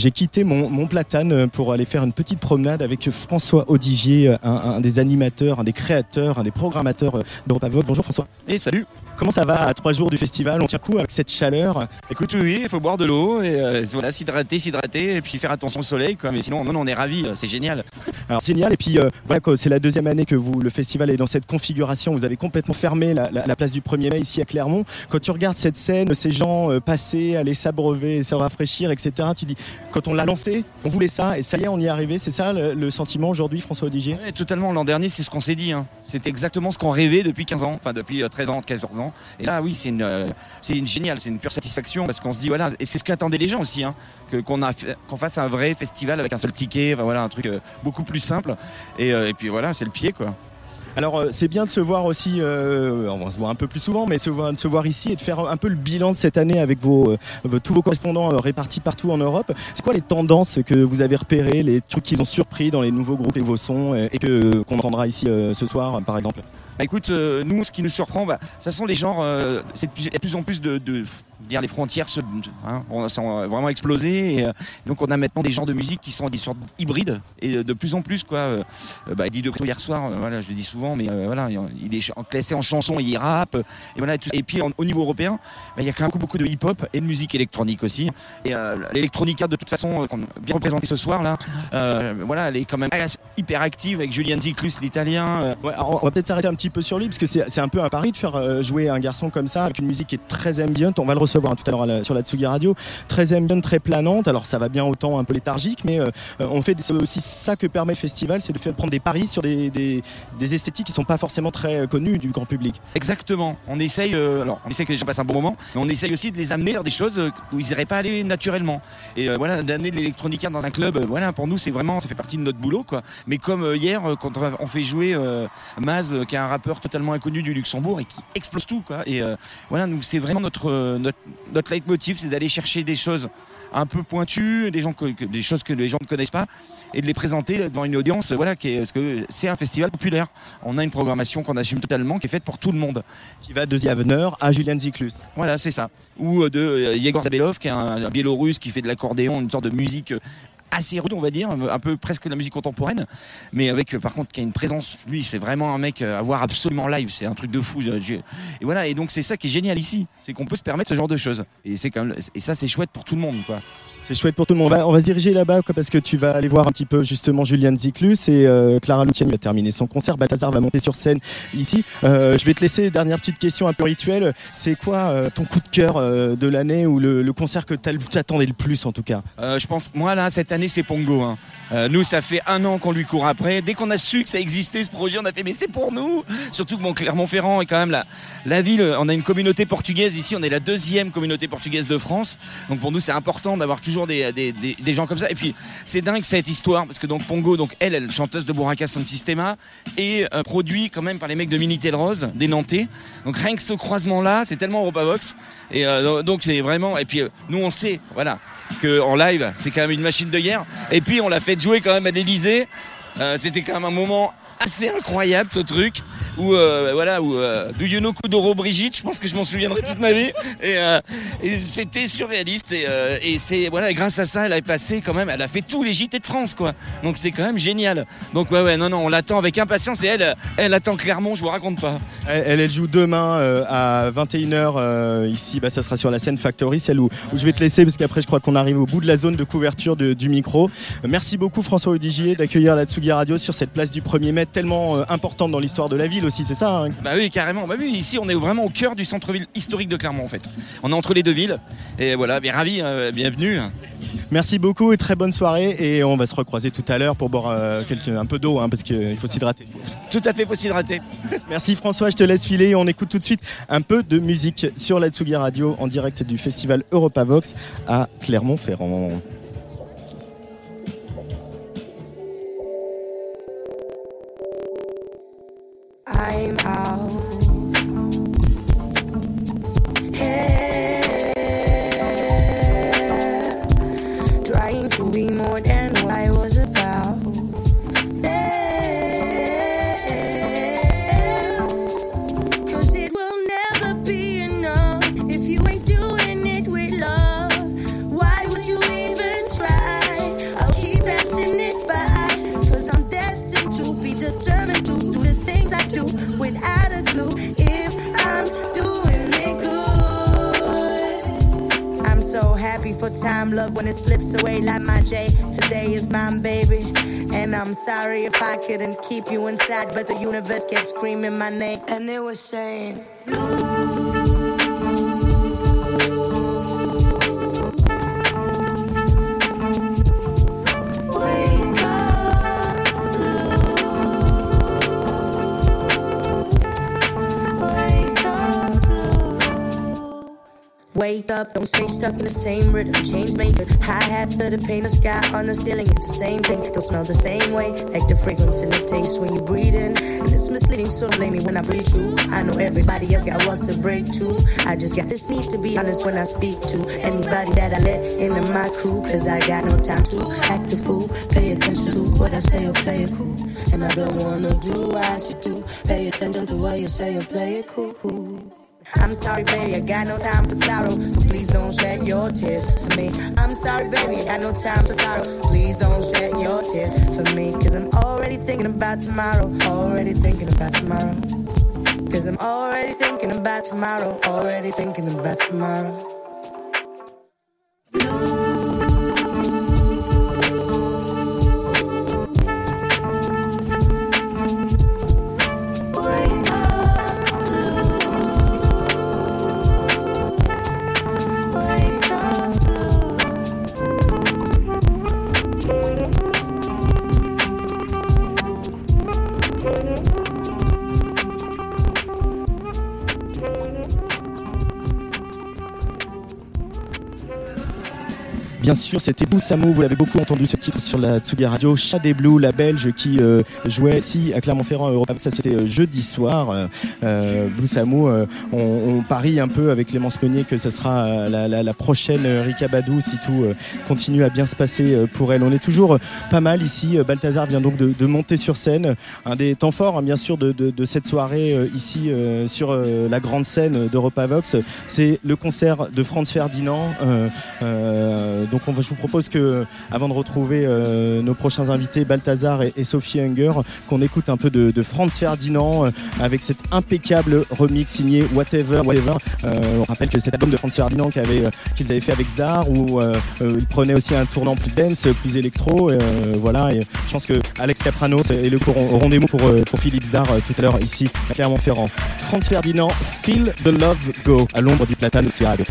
J'ai quitté mon, platane pour aller faire une petite promenade avec François Odigier, un, des animateurs, un des créateurs, un des programmateurs d'Europa Bonjour François. Et salut Comment ça va à trois jours du festival? On tient coup avec cette chaleur? Écoute, oui, il faut boire de l'eau et euh, voilà, s'hydrater, s'hydrater et puis faire attention au soleil. Quoi. Mais sinon, non, on est ravis, euh, c'est génial. Alors c'est génial. Et puis euh, voilà, c'est la deuxième année que vous, le festival est dans cette configuration. Vous avez complètement fermé la, la- la place du 1er mai ici à Clermont. Quand tu regardes cette scène, ces gens euh, passer, aller s'abreuver, se rafraîchir, etc. Tu dis, quand on l'a lancé, on voulait ça et ça y est, on y est arrivé. C'est ça le, sentiment aujourd'hui, François Odigier totalement, l'an dernier, c'est ce qu'on s'est dit. Hein. C'était exactement ce qu'on rêvait depuis 15 ans, enfin depuis euh, 13 ans, 14 ans. Et là, oui, c'est une, euh, c'est une géniale, c'est une pure satisfaction parce qu'on se dit, voilà, et c'est ce qu'attendaient les gens aussi, hein, qu'on, fasse un vrai festival avec un seul ticket, voilà, un truc euh, beaucoup plus simple. Et, euh, et puis voilà, c'est le pied, quoi. Alors euh, c'est bien de se voir aussi, euh, on se voit un peu plus souvent, mais se voir, de se voir ici et de faire un peu le bilan de cette année avec vos, euh, tous vos correspondants répartis partout en Europe. C'est quoi les tendances que vous avez repérées, les trucs qui vous ont surpris dans les nouveaux groupes et vos sons et qu'on entendra ici ce soir, par exemple? Bah écoute, euh, nous, ce qui nous surprend, bah, ça sont les genres. euh, c'est de plus, il y a de plus en plus de, dire les frontières se, hein, on- sont vraiment explosées. Euh, donc on a maintenant des genres de musique qui sont des sortes hybrides et euh, de plus en plus quoi. Bah, Eddie De hier soir, voilà, je le dis souvent, mais voilà, il est classé en chanson, il rappe. Et voilà. Et puis au niveau européen, bah, il y a quand même beaucoup de hip-hop et de musique électronique aussi. Et l'électronica de toute façon, a bien représenté ce soir là, voilà, elle est quand même hyper active avec Julian Ziklus, l'italien. on va peut-être s'arrêter un petit peu sur lui parce que c'est un peu un pari de faire euh, jouer un garçon comme ça avec une musique qui est très ambiante. On va le recevoir tout à l'heure sur la Tsugi Radio, très ambiante, très planante. Alors ça va bien autant un peu léthargique, mais euh, euh, on fait c'est aussi ça que permet le festival, c'est de faire prendre des paris sur des, des, des esthétiques qui sont pas forcément très connues du grand public. Exactement. On essaye, alors on essaye que les gens passent un bon moment, mais on essaye aussi de les amener vers des choses où ils n'iraient pas aller naturellement. Et voilà, d'amener de l'électronica dans un club, voilà, pour nous c'est vraiment, ça fait partie de notre boulot, quoi. Mais comme hier, quand on, fait jouer Maz, qui est un rappeur totalement inconnu du Luxembourg et qui explose tout, quoi. Et euh, voilà, nous c'est vraiment notre euh, notre notre leitmotiv, c'est d'aller chercher des choses un peu pointues, des gens que, que- des choses que les gens ne connaissent pas, et de les présenter devant une audience, voilà, qui est, parce que c'est un festival populaire. On a une programmation qu'on assume totalement, qui est faite pour tout le monde. Qui va de The Avener à Julian Ziklus. Voilà, c'est ça. Ou euh, de Yegor Zabelov, qui est un, un Biélorusse qui fait de l'accordéon, une sorte de musique assez rude, on va dire, un peu presque de la musique contemporaine, mais avec par contre qui a une présence. Lui, c'est vraiment un mec à voir absolument live. C'est un truc de fou. Et voilà. Et donc c'est ça qui est génial ici, c'est qu'on peut se permettre ce genre de choses. Et c'est quand même, et ça c'est chouette pour tout le monde, quoi. C'est chouette pour tout le monde. On va, se diriger là-bas parce que tu vas aller voir un petit peu justement Julian Ziklus et euh, Clara Luciani va terminer son concert. Balthazar va monter sur scène ici. Euh, je vais te laisser dernière petite question un peu rituelle. C'est quoi euh, ton coup de cœur euh, de l'année ou le, concert que t'attendais le plus en tout cas? Je pense, moi là, cette année, c'est Pongo. hein. Nous, ça fait un an qu'on lui court après. Dès qu'on a su que ça existait, ce projet, on a fait, mais c'est pour nous. Surtout que bon, Clermont-Ferrand est quand même la, la ville. On a une communauté portugaise ici. On est la deuxième communauté portugaise de France. Donc pour nous, c'est important d'avoir toujours des, gens comme ça. Et puis, c'est dingue cette histoire parce que donc Pongo, donc elle, elle est chanteuse de Bourraca Sound Systema et euh, produit quand même par les mecs de Minitel Rose, des Nantais. Donc rien que ce croisement-là, c'est tellement Europavox. Et euh, donc c'est vraiment. Et puis euh, nous, on sait, voilà, que en live, c'est quand même une machine de guerre. Et puis on l'a fait jouer quand même à l'Elysée. C'était quand même un moment assez incroyable ce truc où euh, voilà où euh, Do You Brigitte je pense que je m'en souviendrai toute ma vie. Et, euh, c'était surréaliste. Et, euh, et c'est voilà grâce à ça elle a passé quand même elle a fait tous les JT de France quoi. Donc c'est quand même génial. Donc ouais ouais non non on l'attend avec impatience. Et elle elle attend Clermont je vous raconte pas. Elle, elle, joue demain euh, à 21h euh, ici. Bah, ça sera sur la scène Factory, celle où, où je vais te laisser parce qu'après je crois qu'on arrive au bout de la zone de couverture du micro. Euh, merci beaucoup François Odigier d'accueillir la Tsugi Radio sur cette place du 1er mai tellement euh, importante dans l'histoire de la ville aussi, c'est ça hein Bah oui, carrément. Bah oui, ici on est vraiment au cœur du centre-ville historique de Clermont en fait. On est entre les deux villes. Et voilà, bien ravi, euh, bienvenue. Merci beaucoup et très bonne soirée. Et on va se recroiser tout à l'heure pour boire euh, quelques- un peu d'eau hein, parce qu'il faut s'hydrater. Tout à fait, faut s'hydrater. Merci François, je te laisse filer. On écoute tout de suite un peu de musique sur la Tsugi Radio en direct du festival Europavox à Clermont-Ferrand. My. And it was saying, the paint the sky on the ceiling. It's the same thing, don't smell the same way. Like the fragrance and the taste when you breathe in. And it's misleading, so blame me when I breathe through. I know everybody else got wants to break too. I just got this need to be honest when I speak to anybody that I let into my crew. Cause I got no time to act a fool. Pay attention to what I say or play it cool. And I don't wanna do I should do. Pay attention to what you say or play it cool. I'm sorry, baby, I got no time for sorrow. So please don't shed your tears for me. I'm sorry, baby, I got no time for sorrow. Please don't shed your tears for me. Cause I'm already thinking about tomorrow. Already thinking about tomorrow. Cause I'm already thinking about tomorrow. Already thinking about tomorrow. Bien sûr, c'était Boussamo, vous l'avez beaucoup entendu ce titre sur la Tsugi Radio, Chat des Blues, la belge qui euh, jouait ici à Clermont-Ferrand à Europa. Ça c'était euh, jeudi soir. Euh, euh, on, parie un peu avec Clémence Meunier que ce sera la, prochaine euh, Rika Badou si tout continue à bien se passer pour elle. On est toujours pas mal ici. Balthazar vient donc de, monter sur scène. Un des temps forts, hein, bien sûr, de, cette soirée ici sur la grande scène d'Europa Vox, c'est le concert de Franz Ferdinand. Donc je vous propose que, avant de retrouver euh, nos prochains invités, Balthazar et, Sophie Hunger, qu'on écoute un peu de, de Franz Ferdinand euh, avec cet impeccable remix signé Whatever. Whatever. Euh, on rappelle que cet album de Franz Ferdinand qu'ils avaient fait avec Zdar, où euh, euh, il prenait aussi un tournant plus dance, plus électro. voilà, et je pense que Alex Capranos et le mots pour, pour Philippe Zdar euh, tout à l'heure ici à Clermont-Ferrand. Franz Ferdinand, Feel the Love Go à l'ombre du platane au Radio.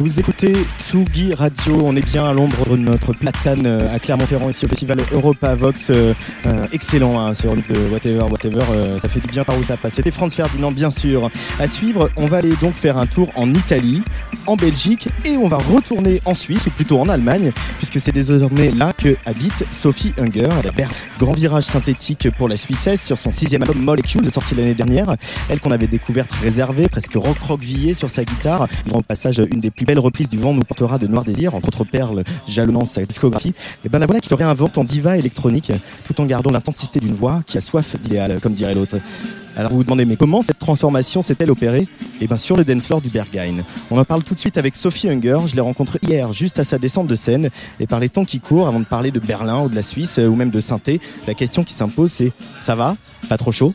Vous écoutez Tsugi Radio, on est bien à l'ombre de notre platane euh, à Clermont-Ferrand ici au festival Europa Vox. Euh, euh, excellent hein, ce remix de Whatever Whatever, ça fait du bien par où ça passe. C'était Franz Ferdinand bien sûr. À suivre, on va aller donc faire un tour en Italie, en Belgique et on va retourner en Suisse ou plutôt en Allemagne puisque c'est désormais là que habite Sophie Hunger. Elle grand virage synthétique pour la Suissesse sur son sixième album Molecules sorti l'année dernière. Elle qu'on avait découverte réservée, presque rock rockvillée sur sa guitare. Dans le passage, une des plus belles reprises du vent nous portera de Noir Désir, entre autres perles jalonnant sa discographie. Et ben la voilà qui se réinvente en diva électronique, tout en gardant l'intensité d'une voix qui a soif d'idéal, comme dirait l'autre. Alors vous vous demandez, mais comment cette transformation s'est-elle opérée? Eh bien sur le dance floor du Berghain. On en parle tout de suite avec Sophie Hunger. Je l'ai rencontrée hier, juste à sa descente de scène. Et par les temps qui courent, avant de parler de Berlin ou de la Suisse euh, ou même de Synthé, la question qui s'impose c'est ça va? Pas trop chaud?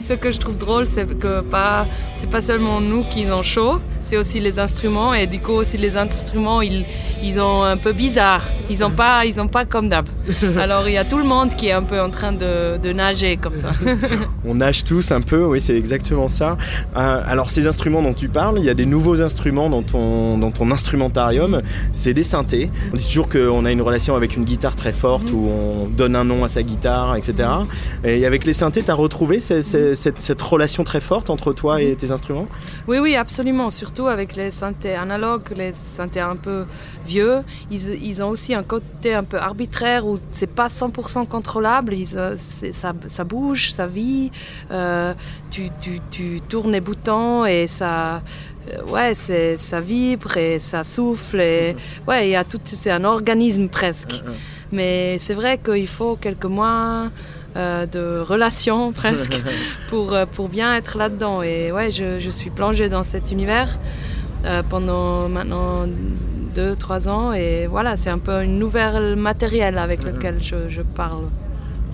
Ce que je trouve drôle, c'est que pas, c'est pas seulement nous qui ont chaud, c'est aussi les instruments et du coup aussi les instruments, ils, ils ont un peu bizarre. Ils ont pas, ils ont pas comme d'hab. Alors il y a tout le monde qui est un peu en train de, de nager comme ça. On nage tous un peu, oui, c'est exactement ça. Euh, alors, ces instruments dont tu parles, il y a des nouveaux instruments dans ton, dans ton instrumentarium. C'est des synthés. On dit toujours qu'on a une relation avec une guitare très forte où on donne un nom à sa guitare, etc. Et avec les synthés, tu as retrouvé ces- ces- cette, cette relation très forte entre toi et tes instruments? Oui, oui, absolument. Surtout avec les synthés analogues, les synthés un peu vieux, ils, ils ont aussi un côté un peu arbitraire où c'est pas 100% contrôlable. Ils, euh, ça, ça bouge, ça vit. Euh, tu, tu, tu tournes les boutons et ça. euh, Ouais, c'est, ça vibre et ça souffle. Et, ouais, il y a tout, c'est un organisme presque. Mais c'est vrai qu'il faut quelques mois euh, de relation presque pour, pour bien être là-dedans. Et ouais, je, je suis plongée dans cet univers euh, pendant maintenant deux, trois ans. Et voilà, c'est un peu un nouvel matériel avec lequel je, je parle.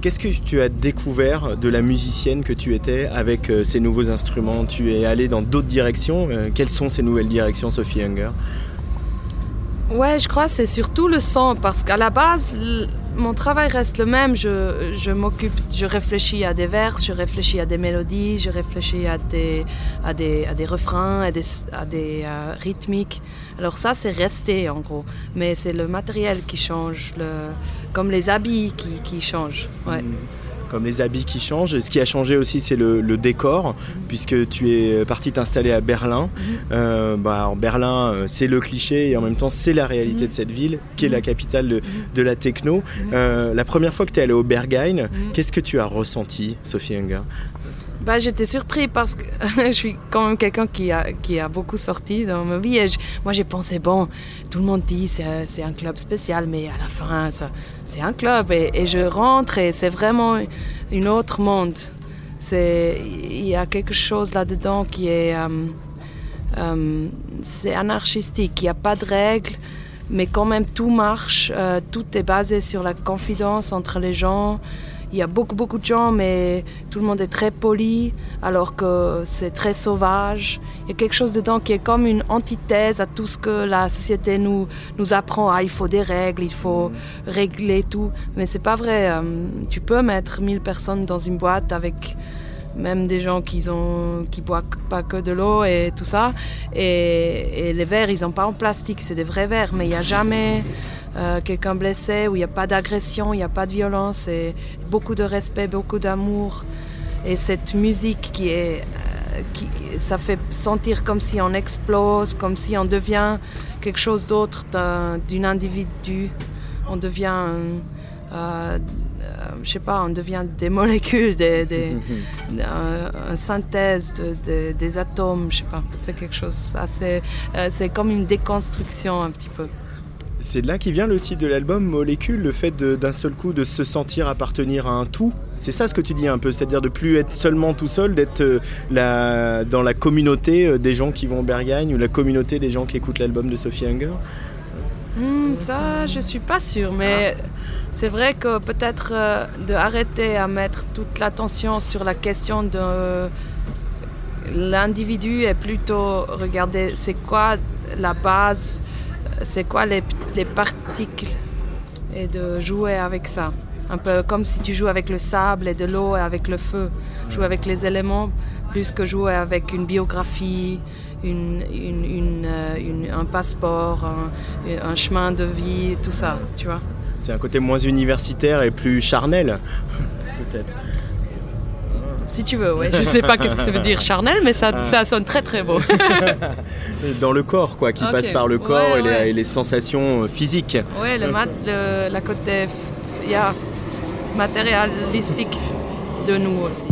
Qu'est-ce que tu as découvert de la musicienne que tu étais avec euh, ces nouveaux instruments? Tu es allé dans d'autres directions? Euh, quelles sont ces nouvelles directions, Sophie Hunger? Ouais, je crois que c'est surtout le son parce qu'à la base, mon travail reste le même. Je, je m'occupe, je réfléchis à des vers, je réfléchis à des mélodies, je réfléchis à des, à des, à des refrains, à des, à des euh, rythmiques. Alors ça, c'est resté en gros. Mais c'est le matériel qui change, le, comme les habits qui, qui changent. Ouais. Comme les habits qui changent. Ce qui a changé aussi, c'est le, le décor, puisque tu es parti t'installer à Berlin. Euh, bah, alors Berlin, euh, c'est le cliché et en même temps, c'est la réalité de cette ville, qui est la capitale de, de la techno. Euh, la première fois que tu es allé au Berghain, qu'est-ce que tu as ressenti, Sophie Hunger? Bah, j'étais surpris parce que je suis quand même quelqu'un qui a, qui a beaucoup sorti dans ma vie. Et je- moi, j'ai pensé, bon, tout le monde dit c'est c'est un club spécial, mais à la fin, ça- c'est un club. Et, je rentre et c'est vraiment une autre monde. Il y a quelque chose là-dedans qui est. euh, euh, anarchistique, il n'y a pas de règles, mais quand même tout marche, euh, tout est basé sur la confidence entre les gens. Il y a beaucoup, beaucoup de gens, mais tout le monde est très poli, alors que c'est très sauvage. Il y a quelque chose dedans qui est comme une antithèse à tout ce que la société nous, nous apprend. Ah, il faut des règles, il faut régler tout. Mais c'est pas vrai. euh, Tu peux mettre 1000 personnes dans une boîte avec même des gens qui ont qui boivent pas que de l'eau et tout ça et, et les verres ils ont pas en plastique c'est des vrais verres mais il n'y a jamais euh, quelqu'un blessé où il n'y a pas d'agression il n'y a pas de violence et beaucoup de respect beaucoup d'amour et cette musique qui est euh, qui, ça fait sentir comme si on explose comme si on devient quelque chose d'autre d'un individu on devient euh, euh, je sais pas, on devient des molécules, des, des, synthèse de- de- des atomes, je sais pas. C'est quelque chose assez. euh, c'est comme une déconstruction un petit peu. C'est de là qui vient le titre de l'album, Molécule, le fait d'un seul coup de se sentir appartenir à un tout. C'est ça ce que tu dis un peu, c'est-à-dire de plus être seulement tout seul, d'être euh, dans la communauté euh, des gens qui vont au Berghain ou la communauté des gens qui écoutent l'album de Sophie Hunger. Hmm, ça, je suis pas sûre, mais c'est vrai que peut-être euh, de arrêter à mettre toute l'attention sur la question de l'individu et plutôt regarder c'est quoi la base, c'est quoi les, les particules et de jouer avec ça. Un peu comme si tu joues avec le sable et de l'eau et avec le feu. Jouer avec les éléments plus que jouer avec une biographie, une, euh, un passeport, un, un chemin de vie, tout ça, tu vois. C'est un côté moins universitaire et plus charnel, peut-être. Si tu veux, ouais. Je sais pas qu'est-ce que ça veut dire charnel, mais ça, ça sonne très très beau. Dans le corps, quoi, qui passe par le corps Ouais, et, les, ouais. et les sensations euh, physiques. Ouais, le, mat, le la côté yeah, matérialistique de nous aussi.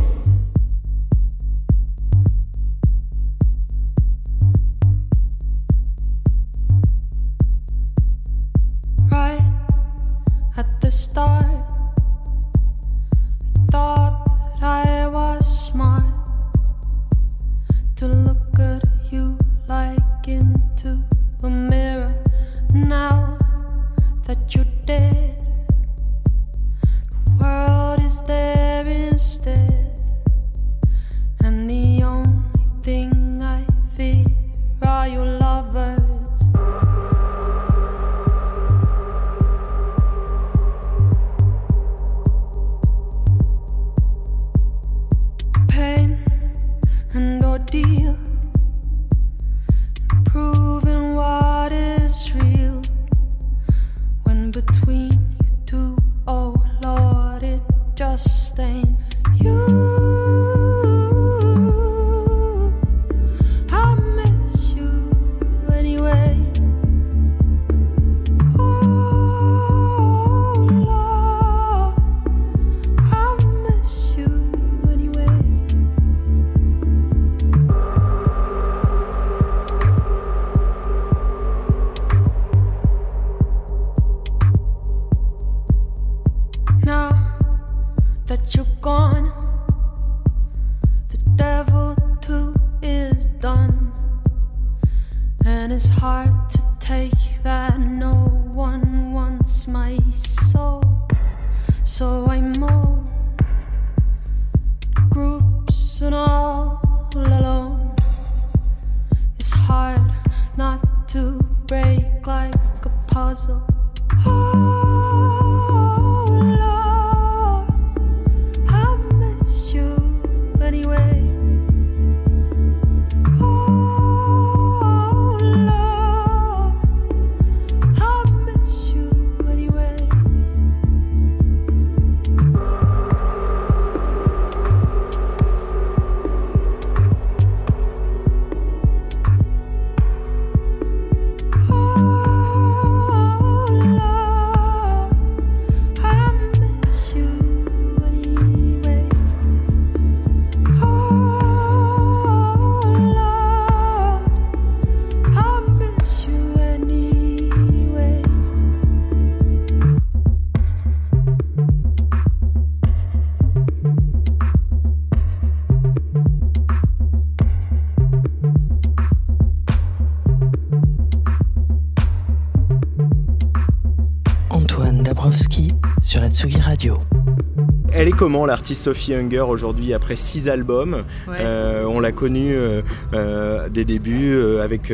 Comment l'artiste Sophie Hunger aujourd'hui après six albums Ouais. Euh, On l'a connue euh, euh, des débuts avec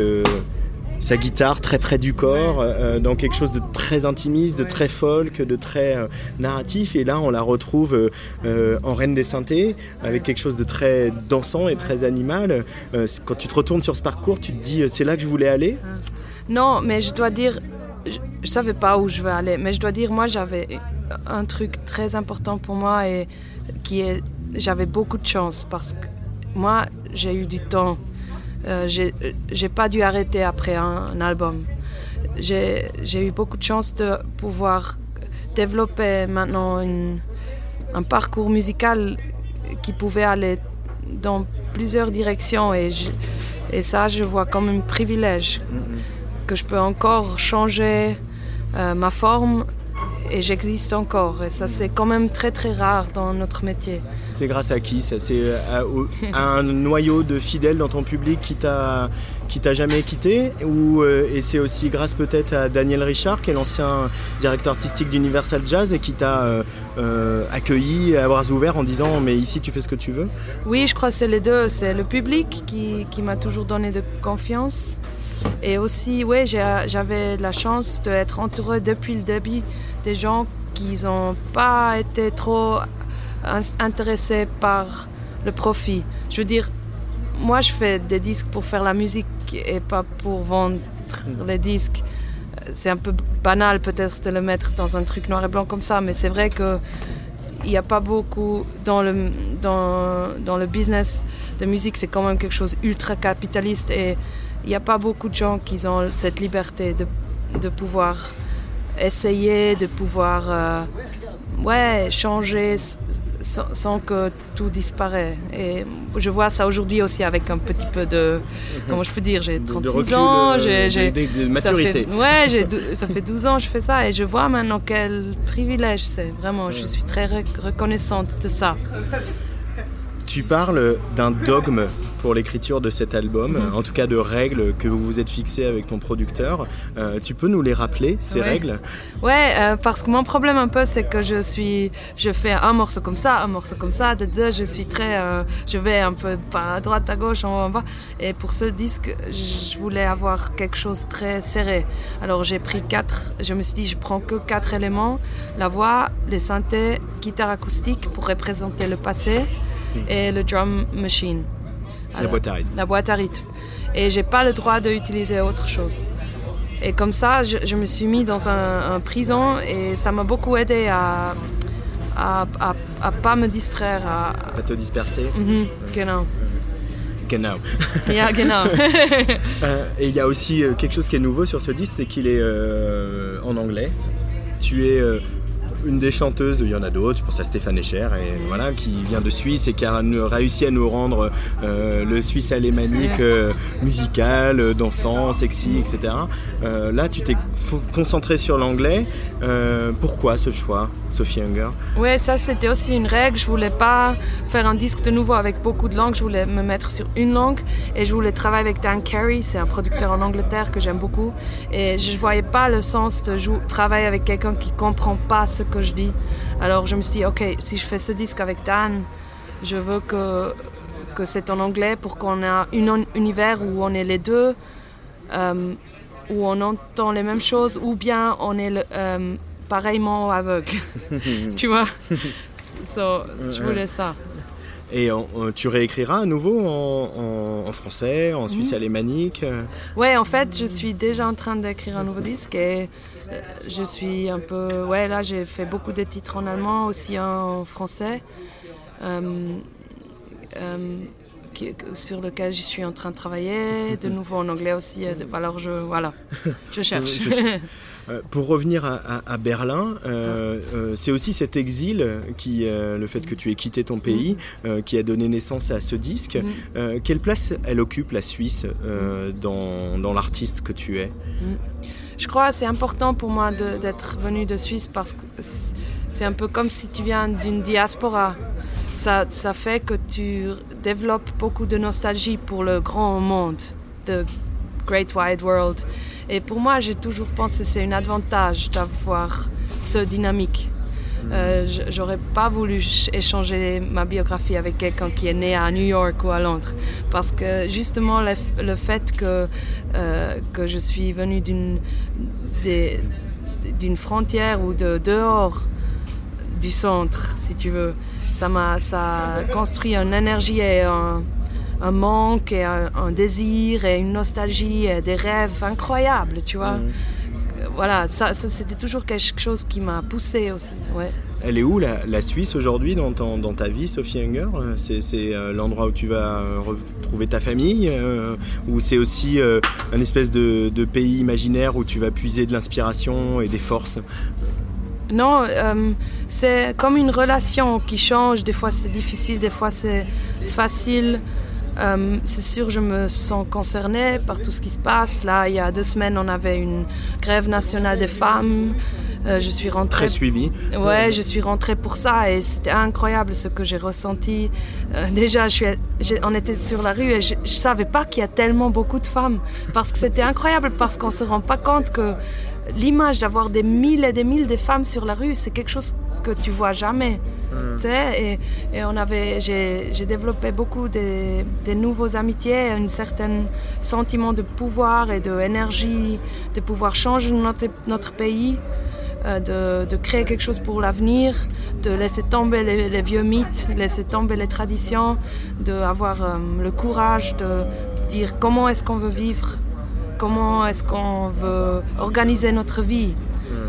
sa guitare très près du corps, euh, dans quelque chose de très intimiste, de très folk, de très euh, narratif. Et là, on la retrouve euh, en Reine des Synthés, avec quelque chose de très dansant et très animal. Quand tu te retournes sur ce parcours, tu te dis c'est là que je voulais aller. Non, mais je dois dire, je, je savais pas où je veux aller, mais je dois dire, moi j'avais un truc très important pour moi et qui est, j'avais beaucoup de chance parce que moi j'ai eu du temps. Euh, j'ai pas dû arrêter après un, un album. J'ai eu beaucoup de chance de pouvoir développer maintenant une- un parcours musical qui pouvait aller dans plusieurs directions et, je- et ça je vois comme un privilège que je peux encore changer euh, ma forme et j'existe encore. Et ça, c'est quand même très très rare dans notre métier. C'est grâce à qui ça? C'est à, au- à un noyau de fidèles dans ton public qui t'a qui t'a jamais quitté? Ou euh, et c'est aussi grâce peut-être à Daniel Richard qui est l'ancien directeur artistique d'Universal Jazz et qui t'a euh, euh, accueilli à bras ouverts en disant mais ici tu fais ce que tu veux? Oui, je crois que c'est les deux. C'est le public qui, qui m'a toujours donné de confiance. Et aussi, oui, j'ai- j'avais la chance d'être entourée depuis le début des gens qu'ils n'ont pas été trop in- intéressés par le profit. Je veux dire, moi je fais des disques pour faire la musique et pas pour vendre les disques. C'est un peu banal peut-être de le mettre dans un truc noir et blanc comme ça, mais c'est vrai que il n'y a pas beaucoup dans le, dans, dans le business de musique, c'est quand même quelque chose ultra capitaliste et il n'y a pas beaucoup de gens qui ont cette liberté de, de pouvoir essayer, de pouvoir euh, ouais, changer sans, sans que tout disparaît. Et je vois ça aujourd'hui aussi avec un petit peu de, comment je peux dire, j'ai De- de 36 recul, ans, euh, j'ai, de- de- de ça fait- ouais, ça fait 12 ans que je fais ça et je vois maintenant quel privilège c'est. Vraiment, je suis très re- reconnaissante de ça. Tu parles d'un dogme pour l'écriture de cet album, Mhm. en tout cas de règles que vous vous êtes fixées avec ton producteur. Euh, tu peux nous les rappeler, ces Ouais. règles? Ouais, euh, parce que mon problème un peu, c'est que je suis, je fais un morceau comme ça, un morceau comme ça, de deux, je suis très, euh, je vais un peu à droite, à gauche, en haut, en bas. Et pour ce disque, je voulais avoir quelque chose de très serré. Alors j'ai pris quatre, je me suis dit, je prends que quatre éléments la voix, les synthés, guitare acoustique pour représenter le passé et le drum machine. La boîte à rythme. La boîte à rythme. Et j'ai pas le droit d'utiliser autre chose. Et comme ça, je, je me suis mis dans un, un prison et ça m'a beaucoup aidé à, à, à, à pas me distraire. À, À te disperser Mhm, genau. Genau. Ja, genau. Euh, et il y a aussi euh, quelque chose qui est nouveau sur ce disque, c'est qu'il est euh, en anglais. Tu es euh, une des chanteuses, il y en a d'autres, je pense à Stéphane Echer, et voilà, qui vient de Suisse et qui a réussi à nous rendre euh, le Suisse alémanique euh, musical, euh, dansant, sexy, etc. Euh, là, tu t'es concentré sur l'anglais. Pourquoi ce choix, Sophie Hunger? Ouais, ça c'était aussi une règle. Je voulais pas faire un disque de nouveau avec beaucoup de langues. Je voulais me mettre sur une langue et je voulais travailler avec Dan Carey. C'est un producteur en Angleterre que j'aime beaucoup. Et je voyais pas le sens de travailler avec quelqu'un qui comprend pas ce que je dis. Alors je me suis dit, ok, si je fais ce disque avec Dan, je veux que que c'est en anglais pour qu'on ait un un univers où on est les deux. euh, où on entend les mêmes choses ou bien on est le- euh, pareillement aveugle. tu vois? So, Je voulais ça. Et tu réécriras à nouveau en, en- en français, en suisse Mhm. alémanique euh, Ouais, en fait, je suis déjà en train d'écrire un nouveau disque et je suis un peu. Ouais, là, j'ai fait beaucoup de titres en allemand, aussi en français, euh, euh, qui- sur lequel je suis en train de travailler, de nouveau en anglais aussi. euh, Alors, je. Voilà, je cherche. Euh, Pour revenir à, à- à Berlin, euh, euh, c'est aussi cet exil qui, euh, le fait que tu aies quitté ton pays, euh, qui a donné naissance à ce disque. Euh, quelle place elle occupe la Suisse euh, dans, dans l'artiste que tu es? Je crois que c'est important pour moi d'être venu de Suisse parce que c'est un peu comme si tu viens d'une diaspora. Ça, ça fait que tu développes beaucoup de nostalgie pour le grand monde, the great wide world. Et pour moi, j'ai toujours pensé que c'est un avantage d'avoir ce dynamique. Euh, J'aurais pas voulu ch- échanger ma biographie avec quelqu'un qui est né à New York ou à Londres. Parce que justement, le, fait que, euh, que je suis venue d'une frontière ou de dehors du centre, si tu veux, ça m'a ça a construit une énergie et un, manque et un, désir et une nostalgie et des rêves incroyables, tu vois. Euh, Voilà, ça, ça, c'était toujours quelque chose qui m'a poussée aussi. Ouais. Elle est où la, la Suisse aujourd'hui dans, ta vie, Sophie Hunger Euh, C'est euh, l'endroit où tu vas euh, retrouver ta famille euh, Ou c'est aussi un espèce de, de pays imaginaire où tu vas puiser de l'inspiration et des forces? Non, c'est comme une relation qui change. Des fois c'est difficile, des fois c'est facile. Euh, c'est sûr, je me sens concernée par tout ce qui se passe. Là, il y a deux semaines, on avait une grève nationale des femmes. Euh, je suis rentrée. Très suivi. Ouais, je suis rentrée pour ça et c'était incroyable ce que j'ai ressenti. Euh, déjà, je suis, on était sur la rue et je, je savais pas qu'il y a tellement beaucoup de femmes parce que c'était incroyable parce qu'on se rend pas compte que l'image d'avoir des mille et des mille de femmes sur la rue, c'est quelque chose que tu vois jamais. Sais, et, et on avait, j'ai, développé beaucoup de, de nouveaux amitiés, un certain sentiment de pouvoir et d'énergie, de pouvoir changer notre, notre pays euh, de, de créer quelque chose pour l'avenir, de laisser tomber les, les vieux mythes, laisser tomber les traditions, d'avoir euh, le courage de, de dire comment est-ce qu'on veut vivre, comment est-ce qu'on veut organiser notre vie.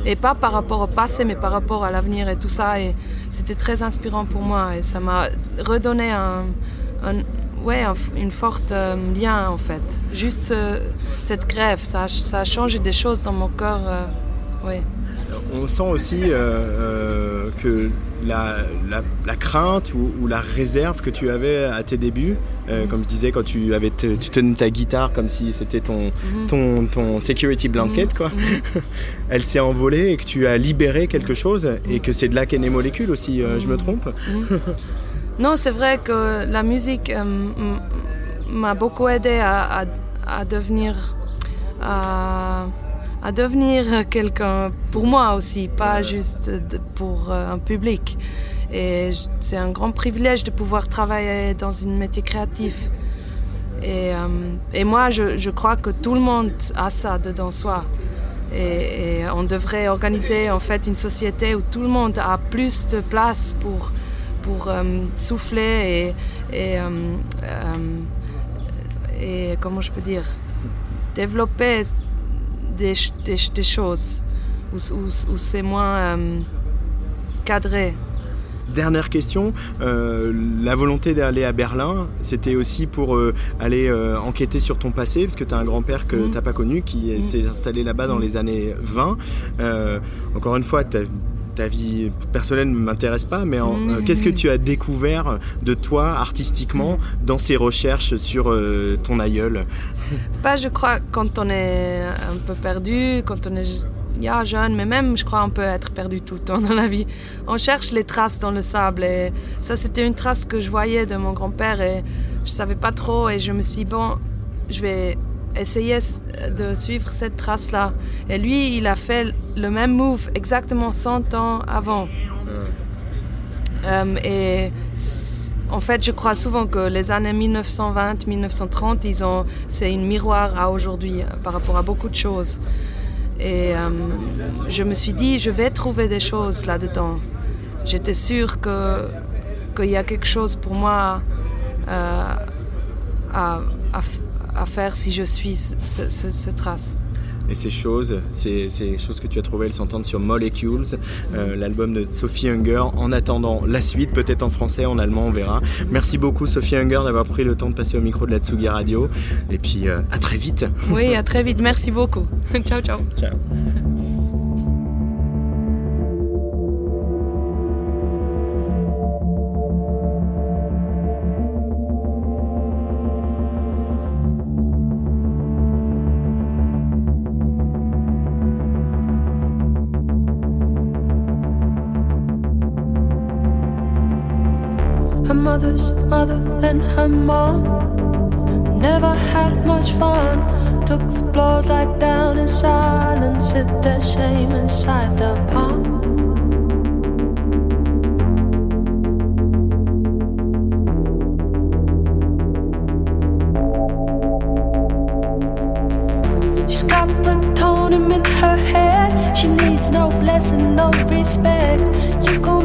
Et pas par rapport au passé, mais par rapport à l'avenir et tout ça. Et c'était très inspirant pour moi. Et ça m'a redonné un, un- ouais, un une forte euh, lien, en fait. Juste euh, cette grève, ça, a- changé des choses dans mon cœur. euh, ouais. On sent aussi euh, euh, que la, la- la crainte ou, ou la réserve que tu avais à tes débuts, euh, comme je disais, quand tu, avais te- tu tenais ta guitare comme si c'était ton, Mhm. ton, ton security blanket, quoi. elle s'est envolée et que tu as libéré quelque chose et que c'est de là qu'est née Molécule aussi, euh, je me trompe? Mhm. Non, c'est vrai que la musique m'a beaucoup aidé à, à- à devenir à, à devenir quelqu'un pour moi aussi, pas juste pour euh, un public. Et c'est un grand privilège de pouvoir travailler dans un métier créatif. Et, euh, et moi, je, je crois que tout le monde a ça dedans soi. Et, et on devrait organiser en fait une société où tout le monde a plus de place pour, pour euh, souffler et, et, euh, euh, et comment je peux dire? Développer des, ch- des, ch- des choses où, où- où c'est moins euh, cadré. Dernière question, euh, la volonté d'aller à Berlin, c'était aussi pour euh, aller euh, enquêter sur ton passé, parce que tu as un grand-père que Mhm. t'as pas connu, qui Mhm. s'est installé là-bas dans les années 20. Euh, encore une fois, ta, ta vie personnelle ne m'intéresse pas, mais euh, qu'est-ce que tu as découvert de toi artistiquement dans ces recherches sur euh, ton aïeul? Pas, je crois, quand on est un peu perdu, quand on est yeah, jeune, mais même, je crois, on peut être perdu tout le temps dans la vie. On cherche les traces dans le sable. Et ça, c'était une trace que je voyais de mon grand-père et je savais pas trop. Et je me suis dit, bon, je vais essayer de suivre cette trace-là. Et lui, il a fait le même move exactement 100 ans avant. Euh, et en fait, je crois souvent que les années 1920, 1930, ils ont, c'est une miroir à aujourd'hui euh, par rapport à beaucoup de choses. Et euh, je me suis dit, je vais trouver des choses là-dedans. J'étais sûre que qu'il y a quelque chose pour moi euh, à, à à faire si je suis ce, ce- ce- ce trace. Et ces choses, ces, ces choses que tu as trouvées, elles s'entendent sur Molecules, euh, l'album de Sophie Hunger. En attendant la suite, peut-être en français, en allemand, on verra. Merci beaucoup Sophie Hunger d'avoir pris le temps de passer au micro de la Tsugi Radio. Et puis euh, à très vite. Oui, à très vite. Merci beaucoup. ciao, ciao. Ciao. Mother's mother and her mom never had much fun. Took the blows like down in silence, hid their shame inside their palm. She's got plutonium in her head. She needs no blessing, no respect. You can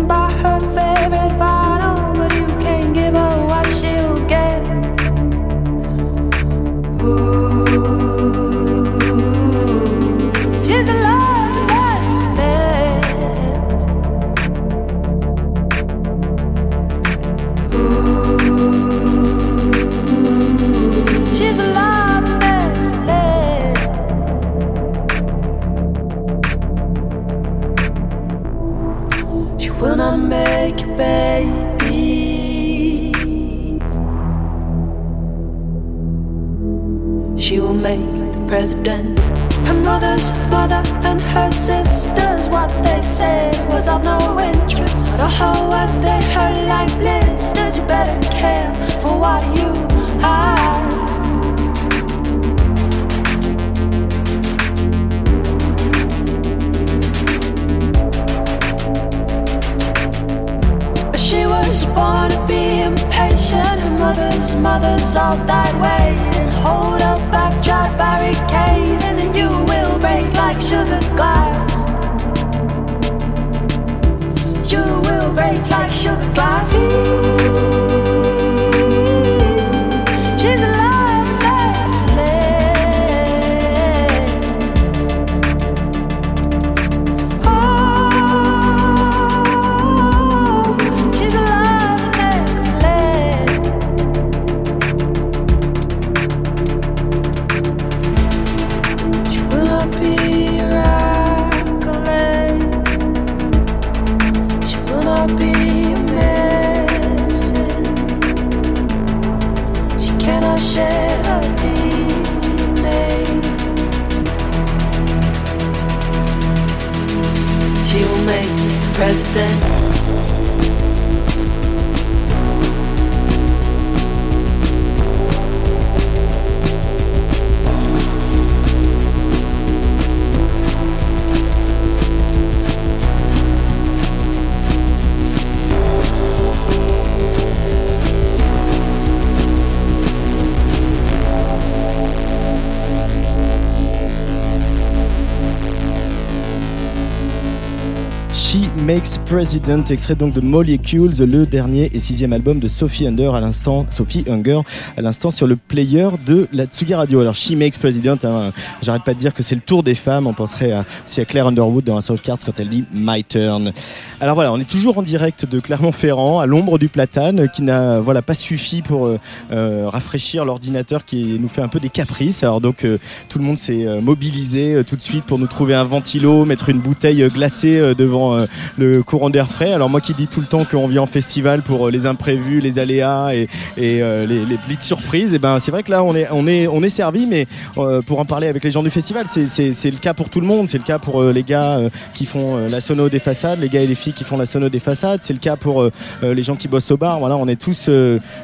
President, extrait donc de Molecules, le dernier et sixième album de Sophie Hunger à l'instant, Sophie Hunger à l'instant sur le player de la Tsugi Radio. Alors She Makes President, hein, j'arrête pas de dire que c'est le tour des femmes. On penserait à- aussi à Claire Underwood dans House of Cards quand elle dit My Turn. Alors voilà, on est toujours en direct de Clermont-Ferrand, à l'ombre du platane, qui n'a voilà pas suffi pour euh, euh, rafraîchir l'ordinateur qui nous fait un peu des caprices. Alors donc euh, tout le monde s'est mobilisé tout de suite pour nous trouver un ventilo, mettre une bouteille glacée devant le courant d'air frais. Alors moi qui dis tout le temps qu'on vient en festival pour euh, les imprévus, les aléas et, euh, les, les surprises, et ben c'est vrai que là on est on est on est servi, mais euh, pour en parler avec les gens du festival, c'est le cas pour tout le monde. C'est le cas pour les gars qui font la sono des façades, les gars et les filles qui font la sono des façades. C'est le cas pour les gens qui bossent au bar. Voilà, on est tous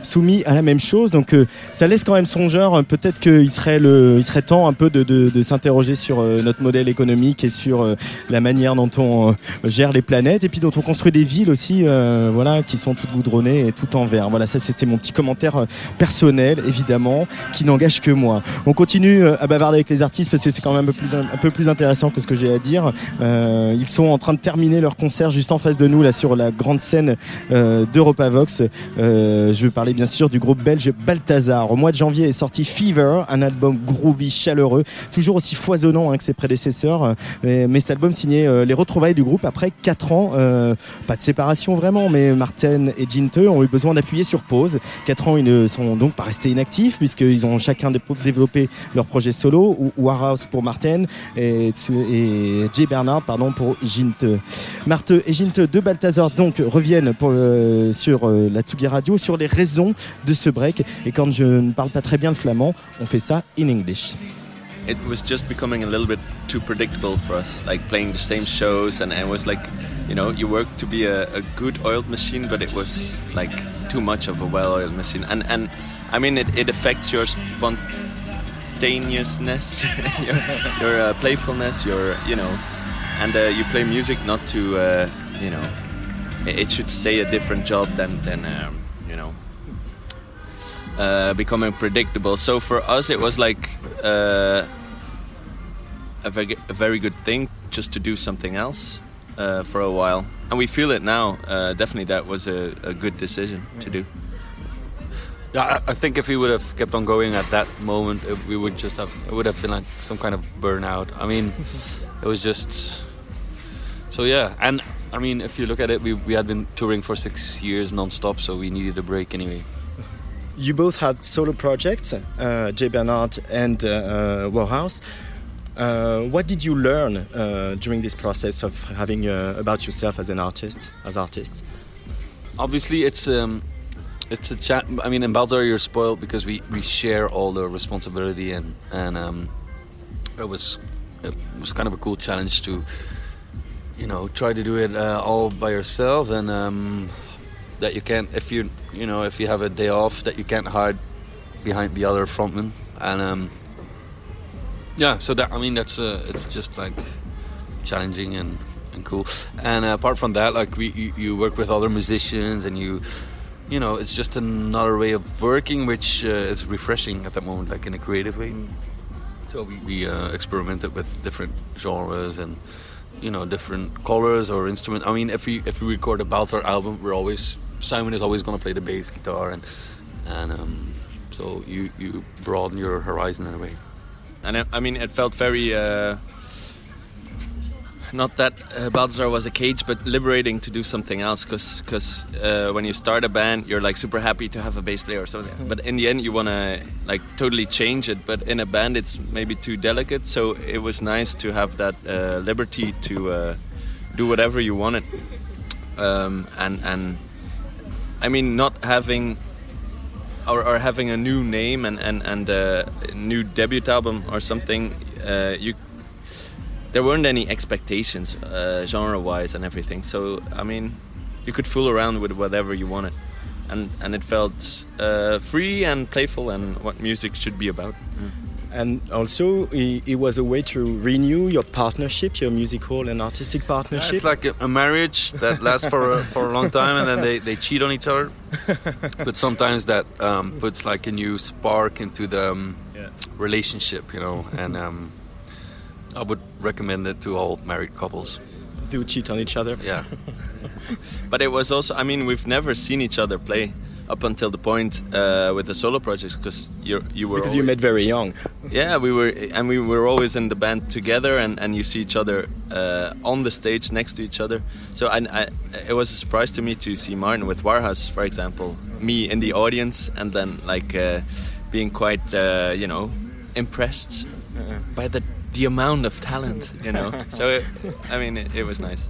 soumis à la même chose. Donc ça laisse quand même songeur. Euh, Peut-être qu'il serait le, il serait temps un peu de, de, de s'interroger sur notre modèle économique et sur la manière dont on gère les planètes et puis on construit des villes aussi, euh, voilà, qui sont toutes goudronnées et tout en vert. Voilà, ça c'était mon petit commentaire euh, personnel, évidemment, qui n'engage que moi. On continue euh, à bavarder avec les artistes parce que c'est quand même un peu plus, intéressant que ce que j'ai à dire. Ils sont en train de terminer leur concert juste en face de nous, là, sur la grande scène euh, d'Europavox. Je veux parler bien sûr du groupe belge Balthazar. Au mois de janvier est sorti Fever, un album groovy, chaleureux, toujours aussi foisonnant hein, que ses prédécesseurs. Mais, cet album signait euh, les retrouvailles du groupe après 4 ans, euh, pas de séparation vraiment, mais Martin et Jinte ont eu besoin d'appuyer sur pause. 4 ans, ils ne sont donc pas restés inactifs puisqu'ils ont chacun dé- développé leur projet solo, ou Warhouse pour Martin et, Jay Bernard pardon, pour Jinte. Marthe et Jinte de Balthazar donc reviennent euh, sur euh, la Tsugi Radio sur les raisons de ce break. Et quand je ne parle pas très bien le flamand, on fait ça in English. It was just becoming a little bit too predictable for us, like playing the same shows, and, it was like, you know, you work to be a, a good oiled machine, but it was like too much of a well-oiled machine, and and I mean, it, it affects your spontaneousness, your, your uh, playfulness, your you know, and uh, you play music not to, uh, you know, it, it should stay a different job than than um, you know uh, becoming predictable. So for us, it was like uh, a, very, a very good thing just to do something else uh, for a while, and we feel it now. Uh, definitely, that was a, a good decision to do. Yeah, I, I think if we would have kept on going at that moment, it, we would just have it would have been like some kind of burnout. I mean, it was just so yeah. And I mean, if you look at it, we we had been touring for six years non-stop, so we needed a break anyway. You both had solo projects, uh, Jay Bernard and uh, uh, Warhouse. Uh, what did you learn uh, during this process of having uh, about yourself as an artist, as artists? Obviously, it's um, it's a chat. I mean, in Baltar, you're spoiled because we, we share all the responsibility, and and um, it was it was kind of a cool challenge to you know try to do it uh, all by yourself, and um, that you can't if you you know if you have a day off that you can't hide behind the other frontman, and um, yeah, so that I mean that's uh, it's just like challenging and, and cool. And uh, apart from that, like we you, you work with other musicians and you you know it's just another way of working, which uh, is refreshing at that moment, like in a creative way. So we, we uh, experimented with different genres and you know different colors or instruments. I mean, if we if we record a Baltar album, we're always Simon is always going to play the bass guitar, and and um, so you you broaden your horizon in a way. And I, I mean, it felt very. Uh, not that uh, Balthazar was a cage, but liberating to do something else. Because uh, when you start a band, you're like super happy to have a bass player or something. But in the end, you want to like totally change it. But in a band, it's maybe too delicate. So it was nice to have that uh, liberty to uh, do whatever you wanted. Um, and and I mean, not having or, or having a new name and and and a new debut album or something, uh, you there weren't any expectations uh, genre-wise and everything. So I mean, you could fool around with whatever you wanted, and and it felt uh, free and playful and what music should be about. And also, it, it was a way to renew your partnership, your musical and artistic Yeah, partnership. it's like a, marriage that lasts for a, for a long time, and then they, they cheat on each other. but sometimes that um, puts like a new spark into the um, relationship, you know. And um, I would recommend it to all married couples. Do cheat on each other. Yeah. But it was also, I mean, we've never seen each other play up until the point uh, with the solo projects because you you were because you met very young. Yeah, we were, and we were always in the band together, and, and you see each other uh, on the stage next to each other. So I, I, it was a surprise to me to see Martin with Warhouse, for example, me in the audience, and then like uh, being quite, uh, you know, impressed by the the amount of talent, you know. so it, I mean, it, it was nice.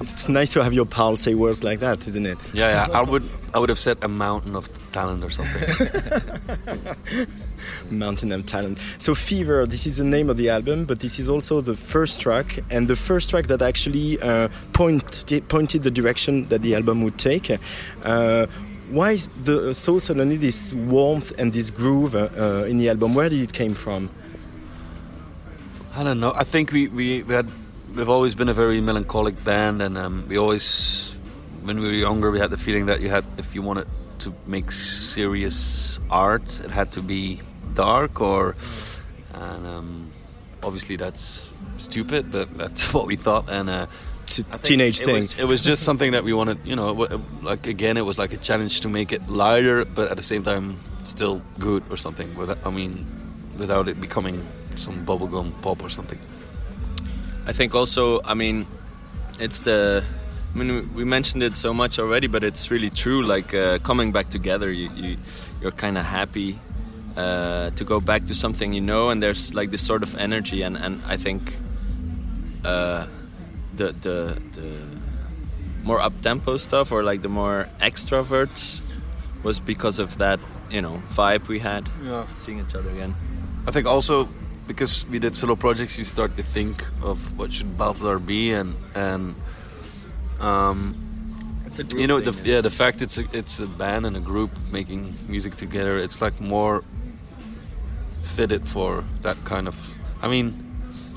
It's nice to have your pal say words like that, isn't it? Yeah, yeah. I would I would have said a mountain of talent or something. Mountain of Talent. So Fever, this is the name of the album, but this is also the first track, and the first track that actually uh, point, pointed the direction that the album would take. Uh, why is the so suddenly this warmth and this groove uh, uh, in the album? Where did it came from? I don't know. I think we, we, we had we've always been a very melancholic band, and um, we always, when we were younger, we had the feeling that you had, if you wanted to make serious art, it had to be dark or, and um, obviously that's stupid, but that's what we thought, and. Uh, it's a I teenage it thing. Was, it was just something that we wanted, you know, like again, it was like a challenge to make it lighter, but at the same time still good or something. Without, I mean, without it becoming some bubblegum pop or something. I think also, I mean, it's the. I mean, we- we mentioned it so much already, but it's really true. Like uh, coming back together, you, you you're kind of happy uh, to go back to something you know, and there's like this sort of energy, and and I think uh, the the the more up tempo stuff or like the more extroverts was because of that you know vibe we had. Yeah. seeing each other again. I think also because we did solo projects, you start to think of what should Balthazar be, and and um, It's a group you know the yeah the fact it's a, it's a band and a group making music together. It's like more fitted for that kind of. I mean,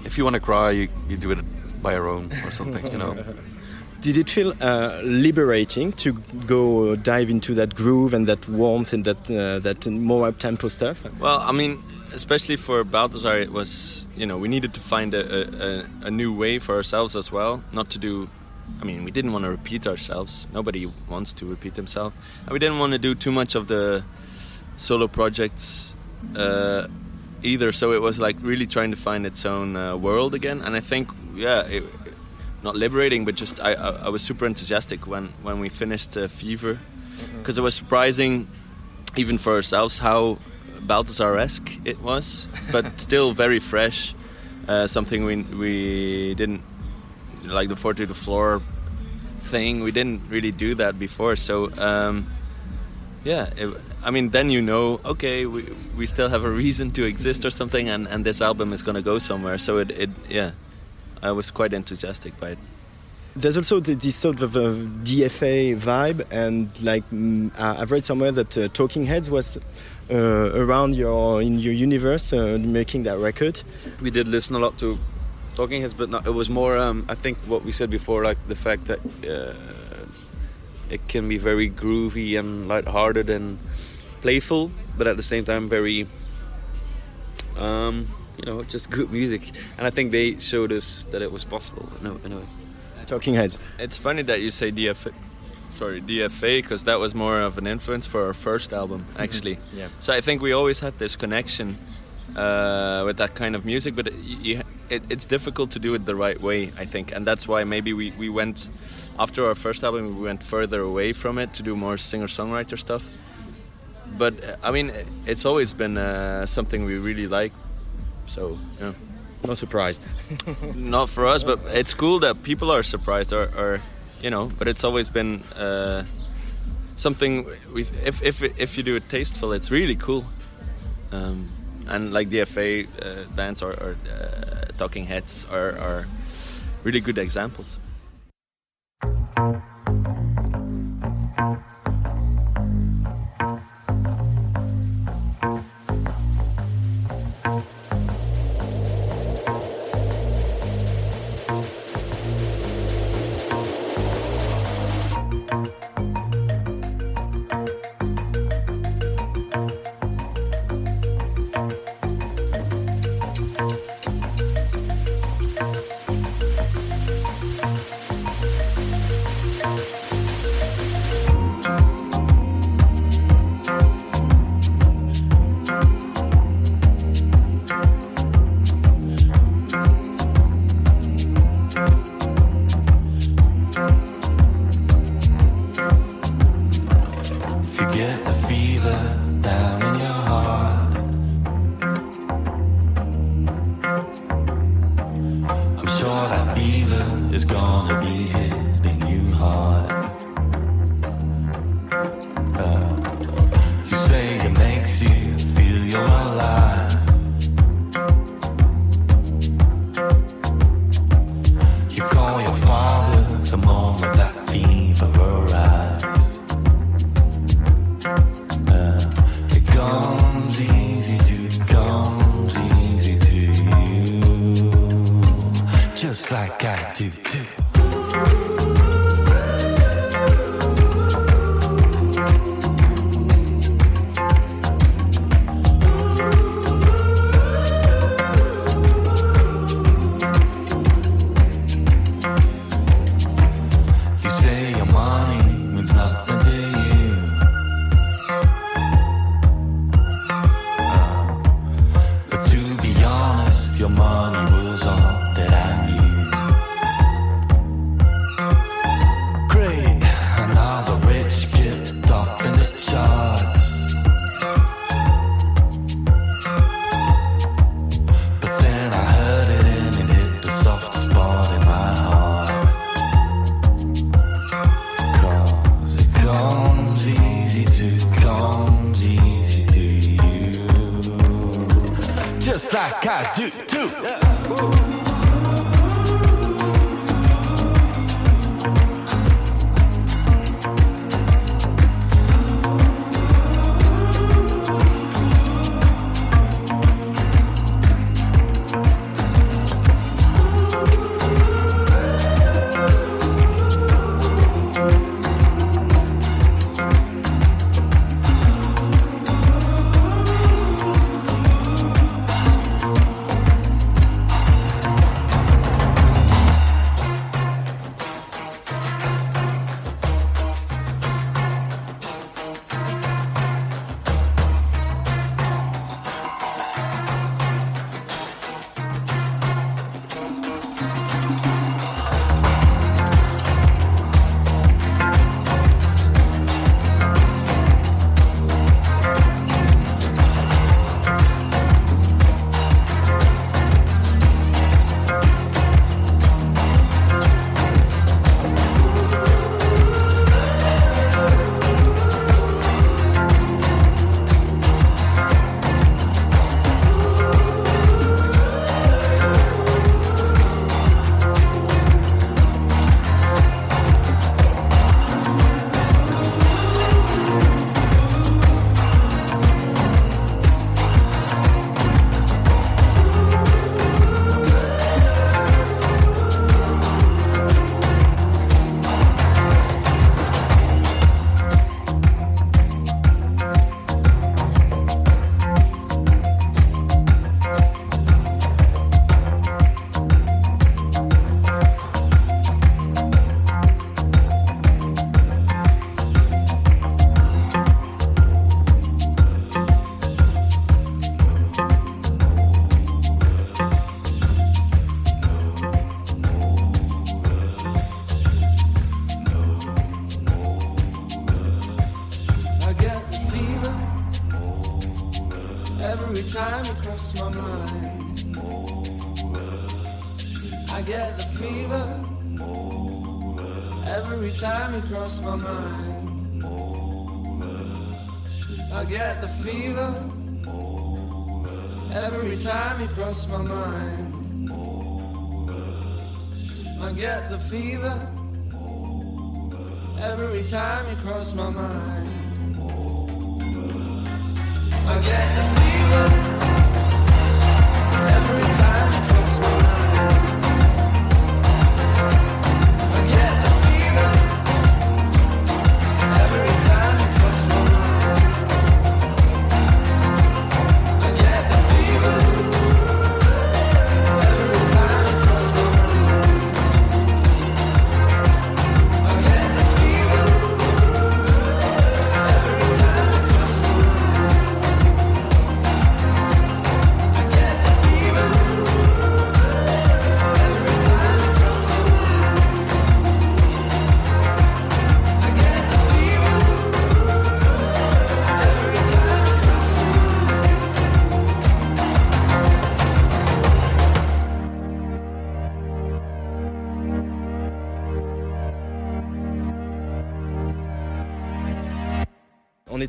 if you want to cry, you, you do it by your own or something, you know. Did it feel uh, liberating to go dive into that groove and that warmth and that uh, that more up tempo stuff? Well, I mean, especially for Balthazar, it was you know we needed to find a, a, a, new way for ourselves as well, not to do. I mean, we didn't want to repeat ourselves. Nobody wants to repeat himself, and we didn't want to do too much of the solo projects uh, either. So it was like really trying to find its own uh, world again. And I think, yeah, it, not liberating, but just I, I, I was super enthusiastic when when we finished uh, Fever, because it was surprising, even for ourselves, how Balthazar-esque it was, but still very fresh. Uh, something we we didn't like the four to the floor thing. We didn't really do that before, so. Um, yeah, it, I mean, then you know, okay, we, we still have a reason to exist or something, and, and this album is gonna go somewhere. So it, it yeah, I was quite enthusiastic by it. There's also this sort of uh, DFA vibe, and like mm, I- I've read somewhere that uh, Talking Heads was uh, around your in your universe uh, making that record. we did listen a lot to Talking Heads, but not, it was more. Um, I think what we said before, like the fact that uh, it can be very groovy and lighthearted and playful, but at the same time very, um, you know, just good music. And I think they showed us that it was possible. In a, in a way. Talking Heads. It's funny that you say DFA. Sorry, DFA, because that was more of an influence for our first album, actually. Yeah. So I think we always had this connection uh, with that kind of music, but it, you, it, it's difficult to do it the right way, I think, and that's why maybe we, we went after our first album, we went further away from it to do more singer-songwriter stuff. But uh, I mean, it's always been uh, something we really like. So yeah. No surprise. Not for us, but it's cool that people are surprised, or, or you know. But it's always been uh, something. We if if if you do it tasteful, it's really cool. Um, and like DFA uh, bands or, or uh, Talking Heads are, are really good examples. Time you cross my mind,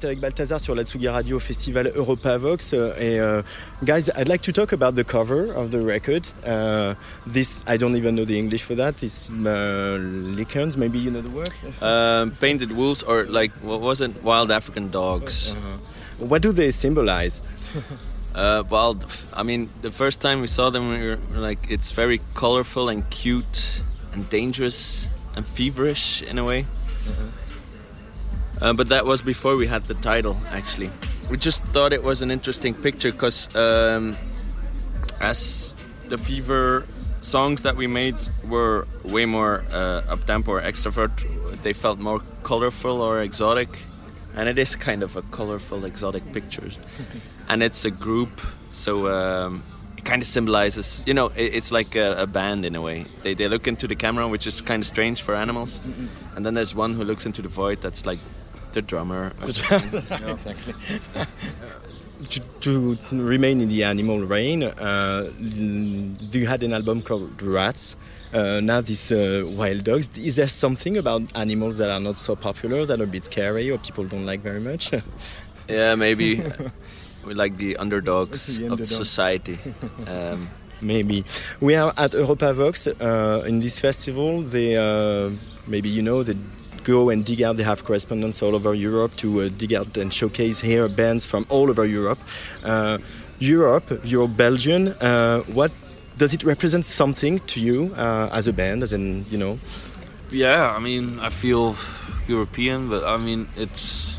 Est avec Balthazar sur la Tsugi Radio Festival Europa Vox. euh, Et uh, guys, I'd like to talk about the cover of the record. Uh, this, I don't even know the English for that. It's uh, lichens, maybe you know the word. Um, painted wolves or like what was it? Wild African dogs. What do they symbolize? Uh, well, I mean, the first time we saw them, we were like, it's very colorful and cute and dangerous and feverish in a way. Uh, but that was before we had the title, actually. We just thought it was an interesting picture because um, as the Fever songs that we made were way more uh, up tempo or extrovert, they felt more colorful or exotic. And it is kind of a colorful, exotic picture. and it's a group, so um, it kind of symbolizes, you know, it, it's like a, a band in a way. They, they look into the camera, which is kind of strange for animals. And then there's one who looks into the void that's like the drummer. or exactly. to, to remain in the animal reign, uh, you had an album called Rats? Uh, now these uh, wild dogs. Is there something about animals that are not so popular, that are a bit scary, or people don't like very much? Yeah, maybe we like the underdogs The of underdog. society. Um, Maybe we are at Europa Vox uh, in this festival. They uh, maybe you know they go and dig out. They have correspondents all over Europe to uh, dig out and showcase here bands from all over Europe. Uh, Europe, you're Belgian. Uh, what does it represent something to you as a band? As in, you know, Yeah, I mean, I feel European, but I mean, it's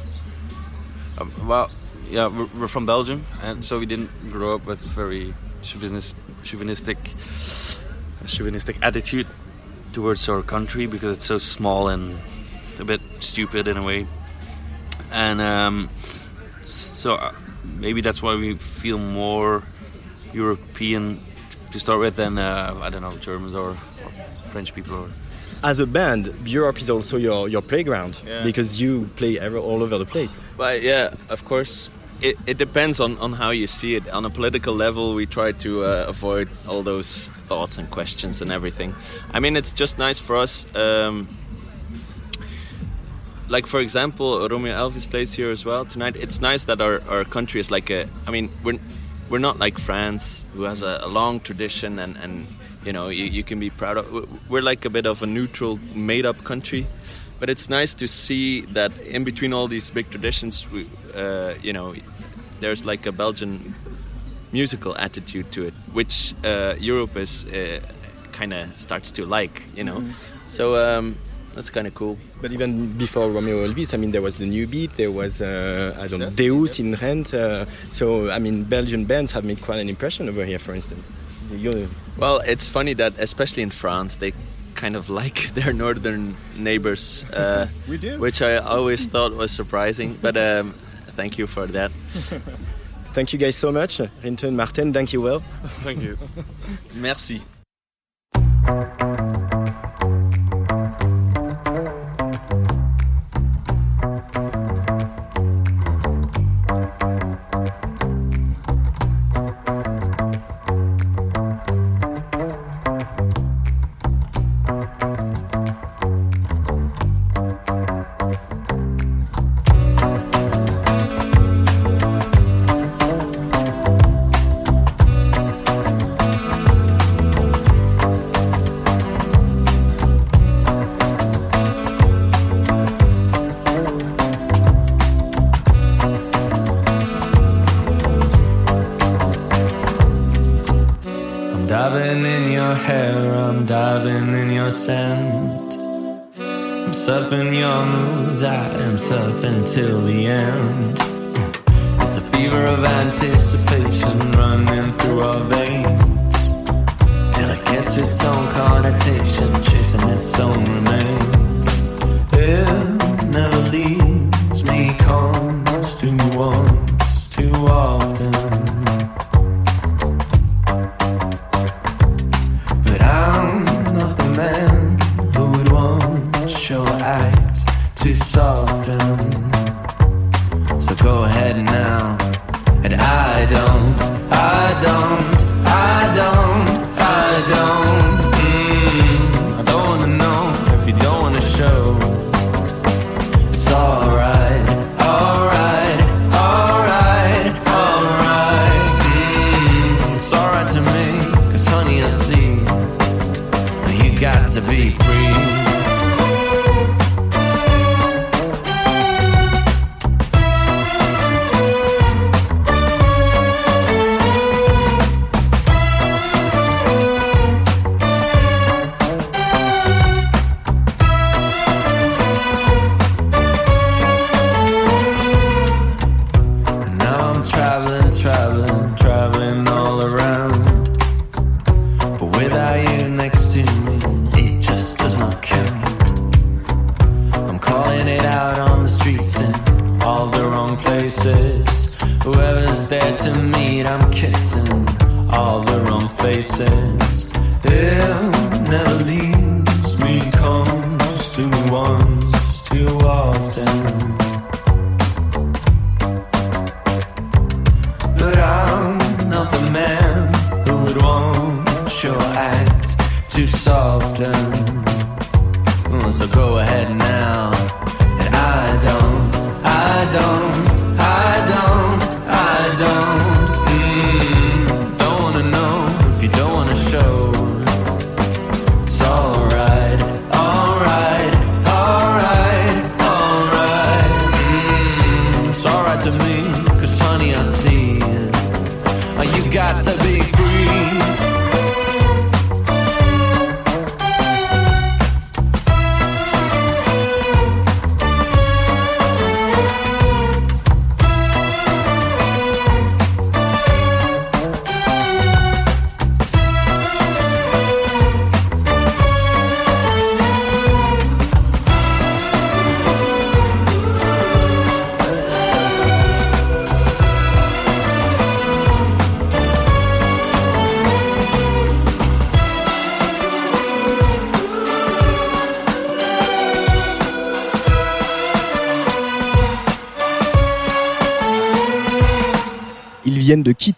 um, well, yeah, we're, from Belgium, and so we didn't grow up with a very chauvinist, chauvinistic, chauvinistic attitude towards our country because it's so small and a bit stupid in a way, and um, so uh, maybe that's why we feel more European to start with than uh, I don't know Germans or, or French people or. as a band, Europe is also your, your playground Yeah. because you play ever, all over the place. But yeah, of course, it, it depends on, on how you see it. On a political level, we try to uh, avoid all those thoughts and questions and everything. I mean, it's just nice for us. Um, like for example, Romeo Elvis plays here as well tonight. It's nice that our, our country is like a. I mean, we're we're not like France, who has a, a long tradition and and you know you, you can be proud of. We're like a bit of a neutral, made-up country. But it's nice to see that in between all these big traditions, we, uh, you know, there's like a Belgian musical attitude to it, which uh, Europe is uh, kind of starts to like, you know. Mhm. So um, that's kind of cool. But even before Romeo Elvis, I mean, there was the New Beat, there was, uh, I don't know, Deus in Rent. Uh, so, I mean, Belgian bands have made quite an impression over here, for instance. Well, it's funny that especially in France, they kind of like their northern neighbors. Uh, We do. Which I always thought was surprising, but um, thank you for that. Thank you guys so much. Rinton, Martin, thank you well. Thank you. Merci. Till the end. It's the fever of anticipation running through our veins. Till it gets its own connotation, chasing its own remains. It never leaves me, comes to me once too often.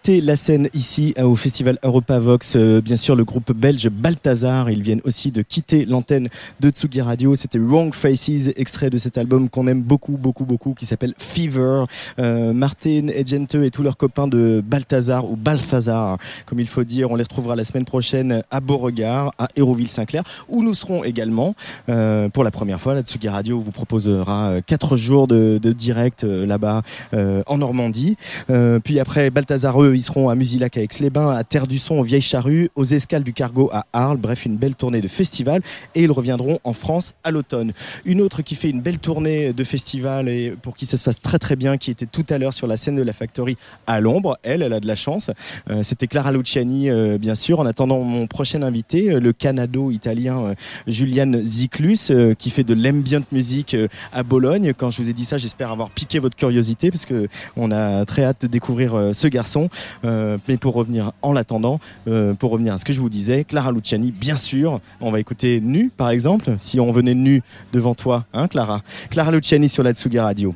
La scène ici euh, au festival Europa Vox. Euh, bien sûr, le groupe belge Balthazar. Ils viennent aussi de quitter l'antenne de Tsugi Radio. C'était Wrong Faces, extrait de cet album qu'on aime beaucoup, beaucoup, beaucoup, qui s'appelle Fever. Euh, Martin Egente et tous leurs copains de Balthazar ou Balthazar, comme il faut dire. On les retrouvera la semaine prochaine à Beauregard, à Hérouville-Saint-Clair, où nous serons également pour la première fois. La Tsugi Radio vous proposera quatre jours de, direct là-bas en Normandie. Puis après Balthazar, eux, ils seront à Musilac à Aix-les-Bains, à Terre du Son, aux Vieilles Charrues, aux Escales du Cargo à Arles. Bref, une belle tournée de festival. Et ils reviendront en France à l'automne. Une autre qui fait une belle tournée de festival et pour qui ça se passe très très bien, qui était tout à l'heure sur la scène de la Factory à l'ombre. Elle, elle a de la chance. Euh, C'était Clara Luciani, euh, bien sûr. En attendant mon prochain invité, euh, le Canado-italien Julian Ziklus, euh, qui fait de l'ambient music à Bologne. Quand je vous ai dit ça, j'espère avoir piqué votre curiosité parce que on a très hâte de découvrir ce garçon. Euh, mais pour revenir en l'attendant, euh, pour revenir à ce que je vous disais, Clara Luciani, bien sûr. On va écouter Nu, par exemple. Si on venait nu devant toi, hein, Clara. Clara Luciani sur la Tsugi Radio.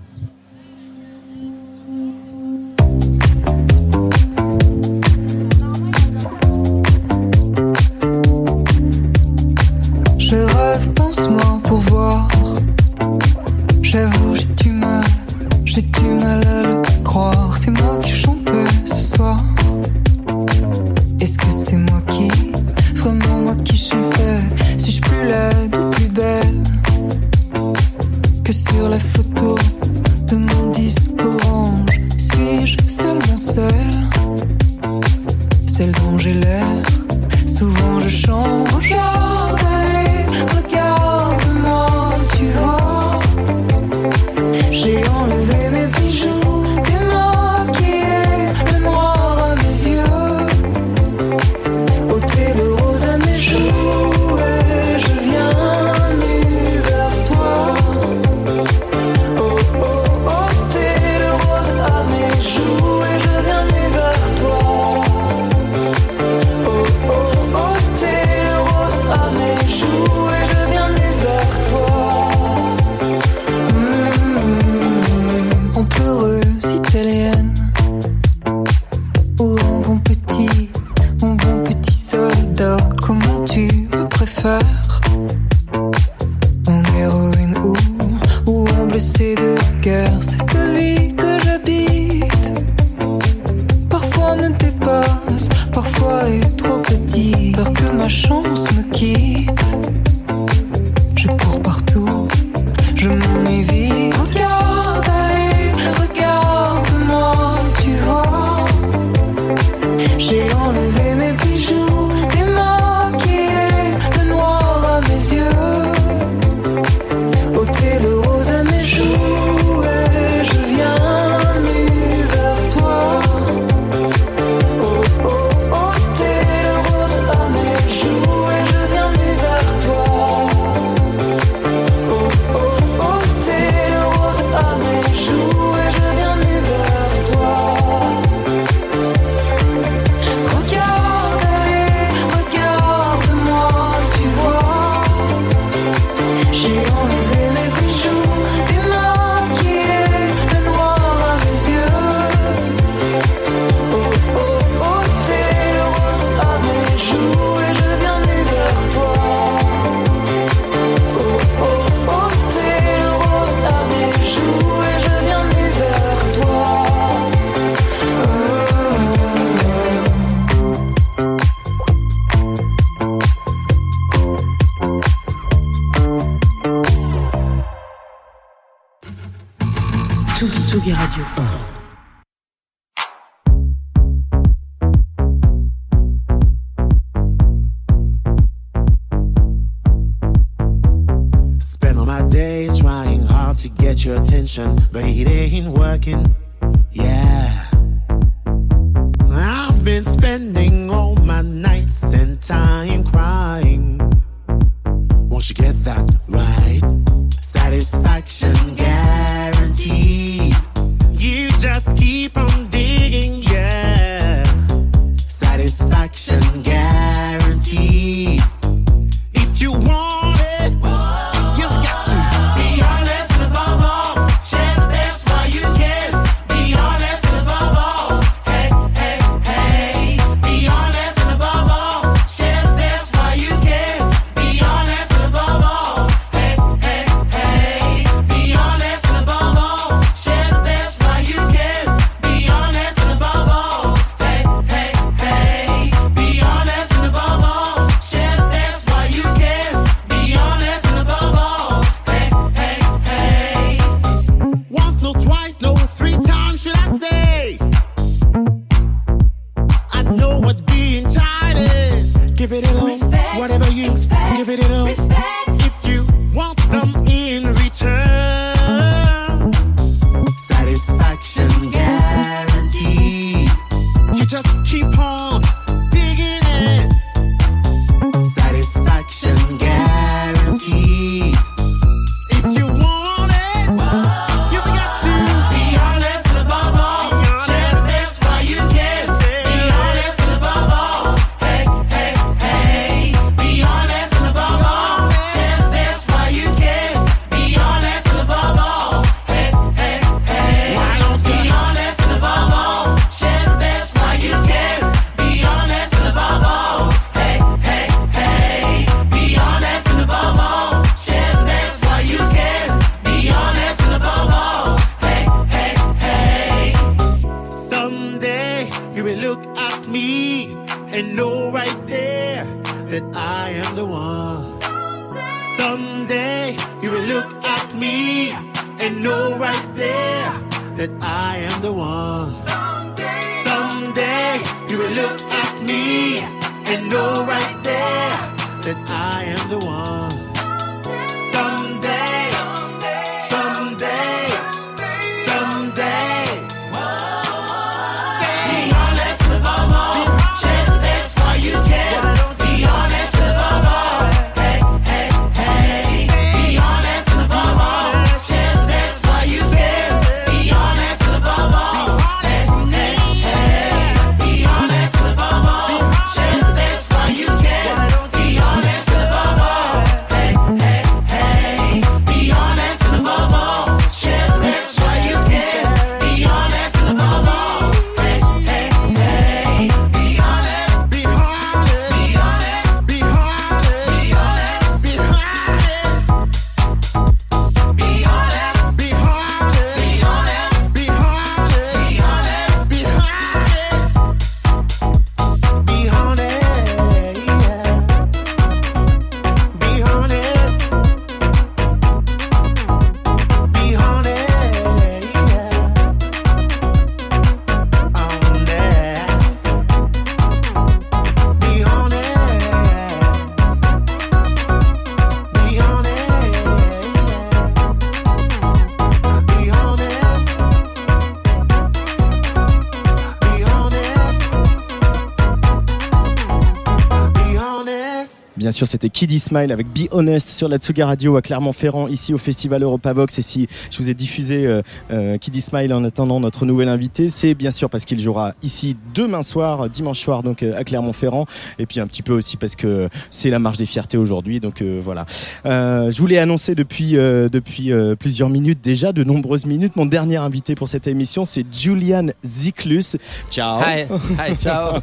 c'était Kiddy Smile avec Be Honest sur la Tsuga Radio à Clermont-Ferrand, ici au Festival Europavox. Et si je vous ai diffusé euh, euh Kiddy Smile en attendant notre nouvel invité, c'est bien sûr parce qu'il jouera ici demain soir, dimanche soir, donc euh, à Clermont-Ferrand. Et puis un petit peu aussi parce que c'est la marche des fiertés aujourd'hui. Donc euh, voilà. Euh, je voulais annoncer depuis, euh, depuis euh, plusieurs minutes déjà, de nombreuses minutes, mon dernier invité pour cette émission, c'est Julian Ziklus. Ciao. Hi, hi ciao.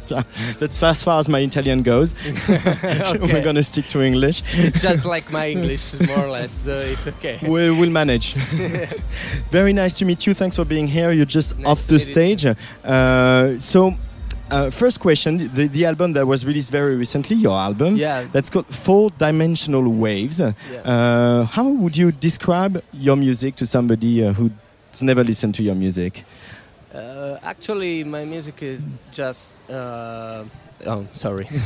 That's as far as my Italian goes. okay. We're gonna stick to English. It's just like my English, more or less. So it's okay. We will manage. Very nice to meet you. Thanks for being here. You're just off the stage. Uh, so uh, first question: the, the, album that was released very recently, your album, yeah, that's called Four Dimensional Waves. Yeah. Uh, how would you describe your music to somebody uh, who's never listened to your music? Uh, actually, my music is just. Uh, oh, sorry.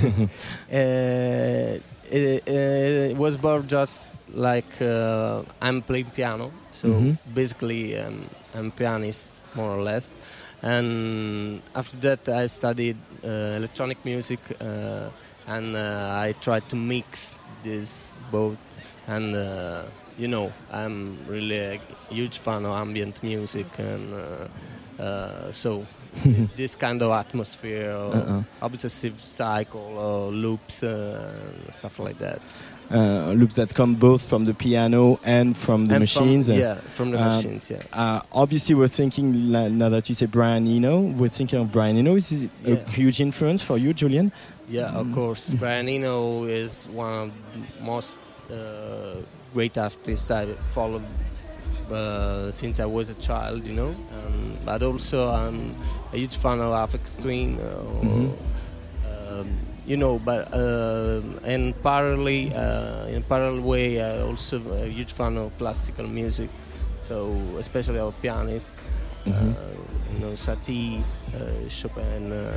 Uh, it, it, was born just like I'm playing piano, so mm -hmm. basically um, I'm pianist more or less. And after that, I studied uh, electronic music, uh, and uh, I tried to mix this both. And uh, you know, I'm really a huge fan of ambient music, and uh, uh, so this kind of atmosphere, or Uh-uh. obsessive cycle, or loops, uh, stuff like that. Uh, loops that come both from the piano and from the And from- machines. yeah, from the Uh, machines, yeah. Uh, obviously, we're thinking now that you say Brian Eno, we're thinking of Brian Eno. Is it Yeah. a huge influence for you, Julian? Yeah, of Mm. course. Brian Eno is one of the most uh, great artists I followed uh, since I was a child, you know. Um, but also, I'm a huge fan of Afex Twin. Uh, Mhm. um, you know, but um and parallelly, uh, in a parallel way, I also a huge fan of classical music. So especially of pianists, Mhm. uh, you know, Satie, uh, Chopin, uh,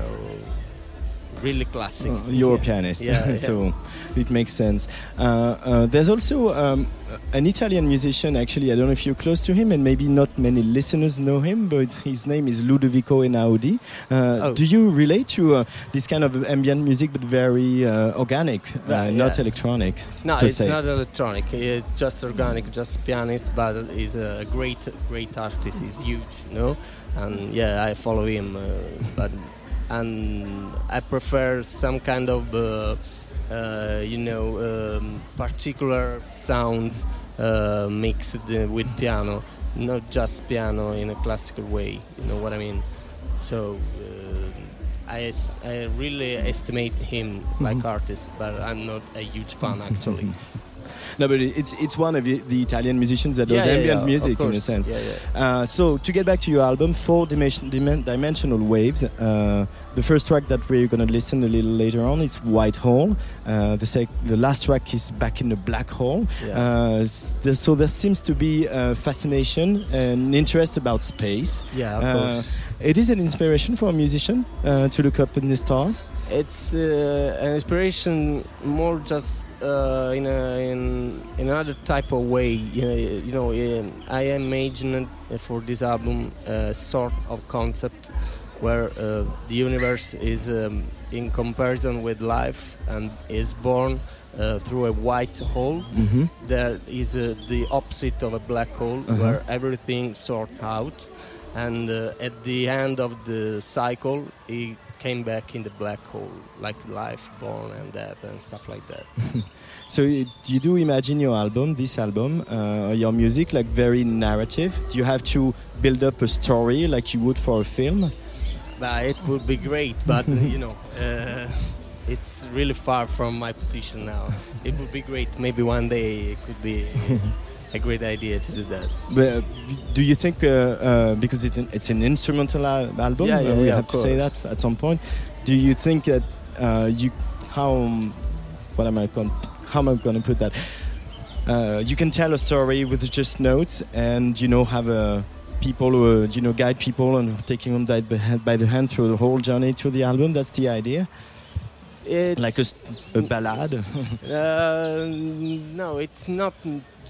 really classic. Uh, you're a Yeah. pianist, Yeah, so it makes sense. Uh, uh, there's also um, an Italian musician, actually, I don't know if you're close to him, and maybe not many listeners know him, but his name is Ludovico Einaudi. Uh, Oh. Do you relate to uh, this kind of ambient music, but very uh, organic, uh, Yeah, not electronic? No, it's not electronic. It's just organic, just pianist. But he's a great, great artist. He's huge, you know. And yeah, I follow him. Uh, but and I prefer some kind of, uh, uh, you know, um, particular sounds uh, mixed with piano, not just piano in a classical way. You know what I mean? So. Uh, I, I really estimate him like Mhm. artist, but I'm not a huge fan actually. No, but it's it's one of the, Italian musicians that does Yeah, ambient yeah, music in a sense. Uh, so to get back to your album, four dimension, dimen- dimensional waves. Uh, the first track that we're going to listen a little later on is White Hole. Uh, the sec- the last track is Back in the Black Hole. Yeah. Uh, so there seems to be uh, fascination and interest about space. Yeah, of Uh, course. It is an inspiration for a musician uh, to look up in the stars. It's uh, an inspiration more just uh, in, a, in in another type of way. You know, you know um, I imagined for this album a sort of concept where uh, the universe is um, in comparison with life and is born uh, through a white hole Mhm. that is uh, the opposite of a black hole Uh-huh. where everything sorts out and uh, at the end of the cycle he came back in the black hole like life born and death and stuff like that So you do imagine your album, this album, uh, your music, like very narrative. Do you have to build up a story like you would for a film? But it would be great but you know uh, it's really far from my position now it would be great maybe one day it could be a great idea to do that But uh, do you think, uh, uh, because it, it's an instrumental al- album, Yeah, yeah, uh, we yeah, have to say that at some point. Do you think that uh, you, how, what am I going, how am I going to put that? Uh, you can tell a story with just notes, and you know have a people who uh, you know guide people and taking them by the hand- by the hand through the whole journey to the album. That's the idea. It's- like a ballad. Uh, no, it's not.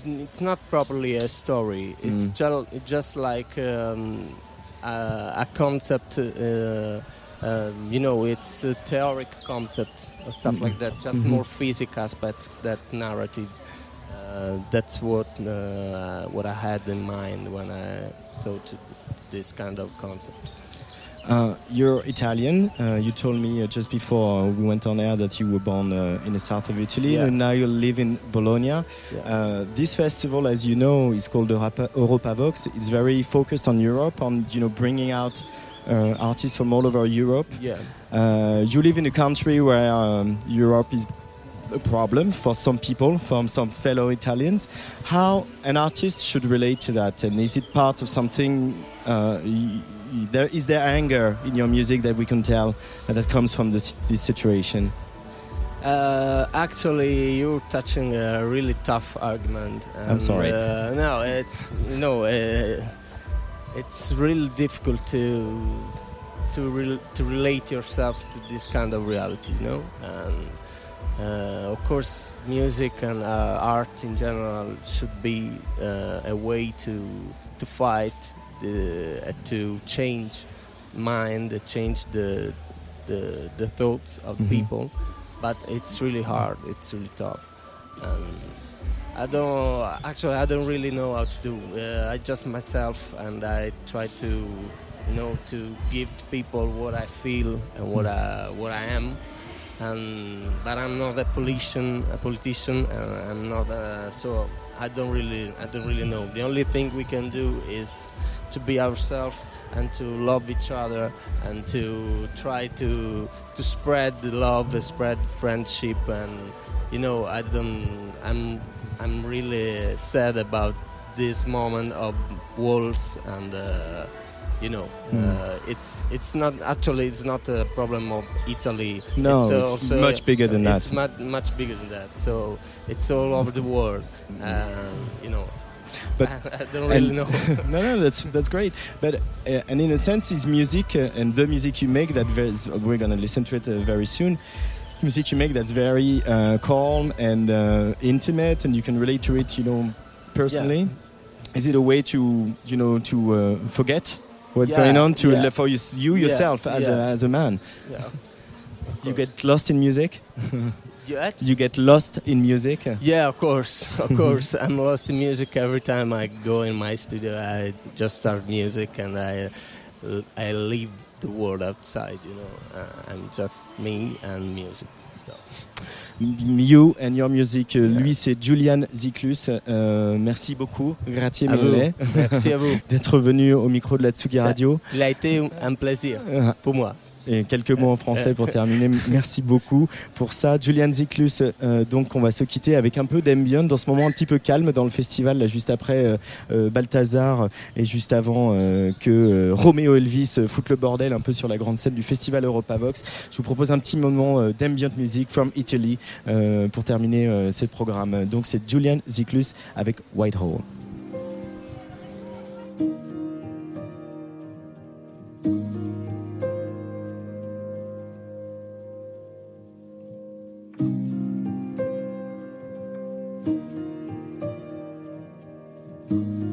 It's not properly a story. It's Mm. just just like um, a, a concept. Uh, um, you know, it's a theoric concept or stuff Mhm. like that. Just Mhm. more physical aspect that narrative. Uh, that's what uh, what I had in mind when I thought to, to this kind of concept. Uh, you're Italian. Uh, you told me uh, just before we went on air that you were born uh, in the south of Italy, Yeah. and now you live in Bologna. Uh, this festival, as you know, is called Europa, Vox. It's very focused on Europe, on you know bringing out uh, artists from all over Europe. Yeah. Uh, you live in a country where um, Europe is a problem for some people, from some fellow Italians. How an artist should relate to that, and is it part of something? Uh, there is there anger in your music that we can tell uh, that comes from this, this situation. Uh, actually, you're touching a really tough argument. I'm sorry. Uh, no, it's no. Uh, it's really difficult to to rel to relate yourself to this kind of reality, you know. And uh, of course, music and uh, art in general should be uh, a way to to fight the uh, to change mind, change the the the thoughts of Mhm. people. But it's really hard. It's really tough. And I don't actually. I don't really know how to do. Uh, I just myself, and I try to, you know, to give people what I feel and what I what I am. And but I'm not a politician. A politician, and I'm not. Uh, so I don't really. I don't really know. The only thing we can do is to be ourselves and to love each other and to try to to spread the love, spread friendship, and you know I don't. I'm I'm really sad about this moment of walls and. Uh, you know, Mm. uh, it's it's not actually it's not a problem of Italy. No, it's much bigger than that. it's that. much much bigger than that. So it's all over the world. Um, you know, But I, don't really know. no, no, that's that's great. But uh, and in a sense, is music uh, and the music you make that very, we're gonna listen to it uh, very soon. Music you make that's very uh, calm and uh, intimate, and you can relate to it, you know, personally. Is it a way to you know to uh, forget what's Yeah, going on to yeah. for you, you Yeah, yourself as a as a man? Yeah, You get lost in music. You? You get lost in music. Yeah, of course, of course. I'm lost in music every time I go in my studio. I just start music and I I leave the world outside. You know, uh, I'm just me and music. You and your music. Euh, Lui, c'est Julian Ziklus. Euh, merci beaucoup. Grazie mille. Merci à vous. D'être venu au micro de la Tsugi Ça- Radio. Il a été un plaisir Ah. pour moi. Et quelques mots en français pour terminer. Merci beaucoup pour ça. Julian Ziklus, euh, donc on va se quitter avec un peu d'ambient dans ce moment un petit peu calme dans le festival, là, juste après euh, euh, Balthazar et juste avant euh, que Roméo Elvis foute le bordel un peu sur la grande scène du festival Europavox. Je vous propose un petit moment d'ambient music from Italy pour terminer ce programme. Donc c'est Julian Ziklus avec Whitehall. 嗯。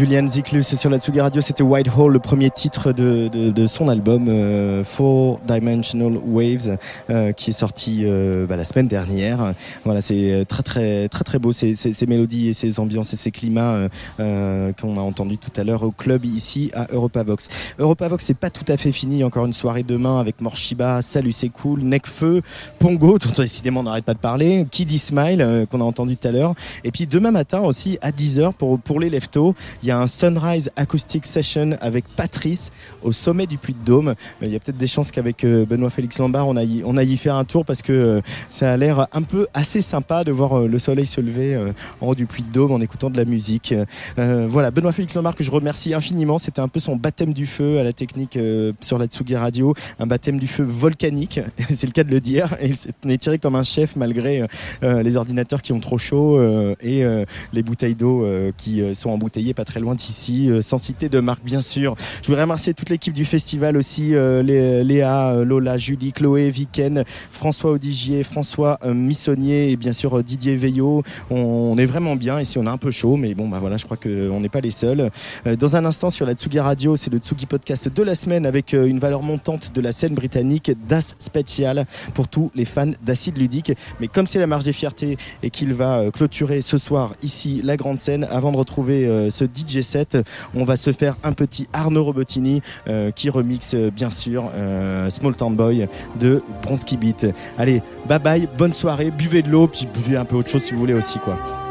Julian Ziklus sur la Tsugi Radio, c'était White Hole, le premier titre de, de, de son album euh, Four Dimensional Waves, euh, qui est sorti euh, bah, la semaine dernière. Voilà, c'est très très très très beau ces, ces, ces mélodies et ces ambiances et ces climats euh, euh, qu'on a entendu tout à l'heure au club ici à Europavox. Europavox, c'est pas tout à fait fini. Encore une soirée demain avec Morshiba, Salut c'est cool, Necfeu, Pongo, dont décidément on n'arrête pas de parler, Kiddy Smile euh, qu'on a entendu tout à l'heure. Et puis demain matin aussi à 10h pour, pour les leftos, y a un Sunrise Acoustic Session avec Patrice au sommet du Puy de Dôme. Il y a peut-être des chances qu'avec euh, Benoît Félix Lombard, on aille, on aille y faire un tour parce que euh, ça a l'air un peu assez sympa de voir euh, le soleil se lever en haut du Puy de Dôme en écoutant de la musique. Voilà, Benoît Félix Lombard que je remercie infiniment. C'était un peu son baptême du feu à la technique sur la Tsugi Radio, un baptême du feu volcanique, c'est le cas de le dire. Et il s'est tiré comme un chef malgré les ordinateurs qui ont trop chaud et les bouteilles d'eau qui sont embouteillées pas très loin d'ici, euh, sans citer de marque bien sûr. Je voudrais remercier toute l'équipe du festival aussi, euh, Lé- Léa, euh, Lola, Julie, Chloé, Viken, François Audigier, François Missonnier et bien sûr Didier Veillot. On, est vraiment bien ici, on a un peu chaud, mais bon bah voilà, je crois qu'on n'est pas les seuls. Dans un instant sur la Tsugi Radio, c'est le Tsugi Podcast de la semaine avec une valeur montante de la scène britannique Das Special pour tous les fans d'acide ludique. Mais comme c'est la marche des fiertés et qu'il va clôturer ce soir ici la grande scène, avant de retrouver ce DJ on va se faire un petit Arnaud Robotini euh, qui remixe euh, bien sûr euh, Small Town Boy de Bronski Beat. Allez, bye bye, bonne soirée, buvez de l'eau, puis buvez un peu autre chose si vous voulez aussi quoi.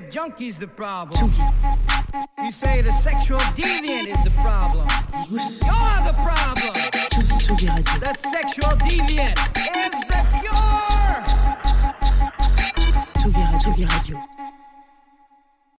The junkie's the problem. You say the sexual deviant is the problem. You're the problem. The sexual deviant.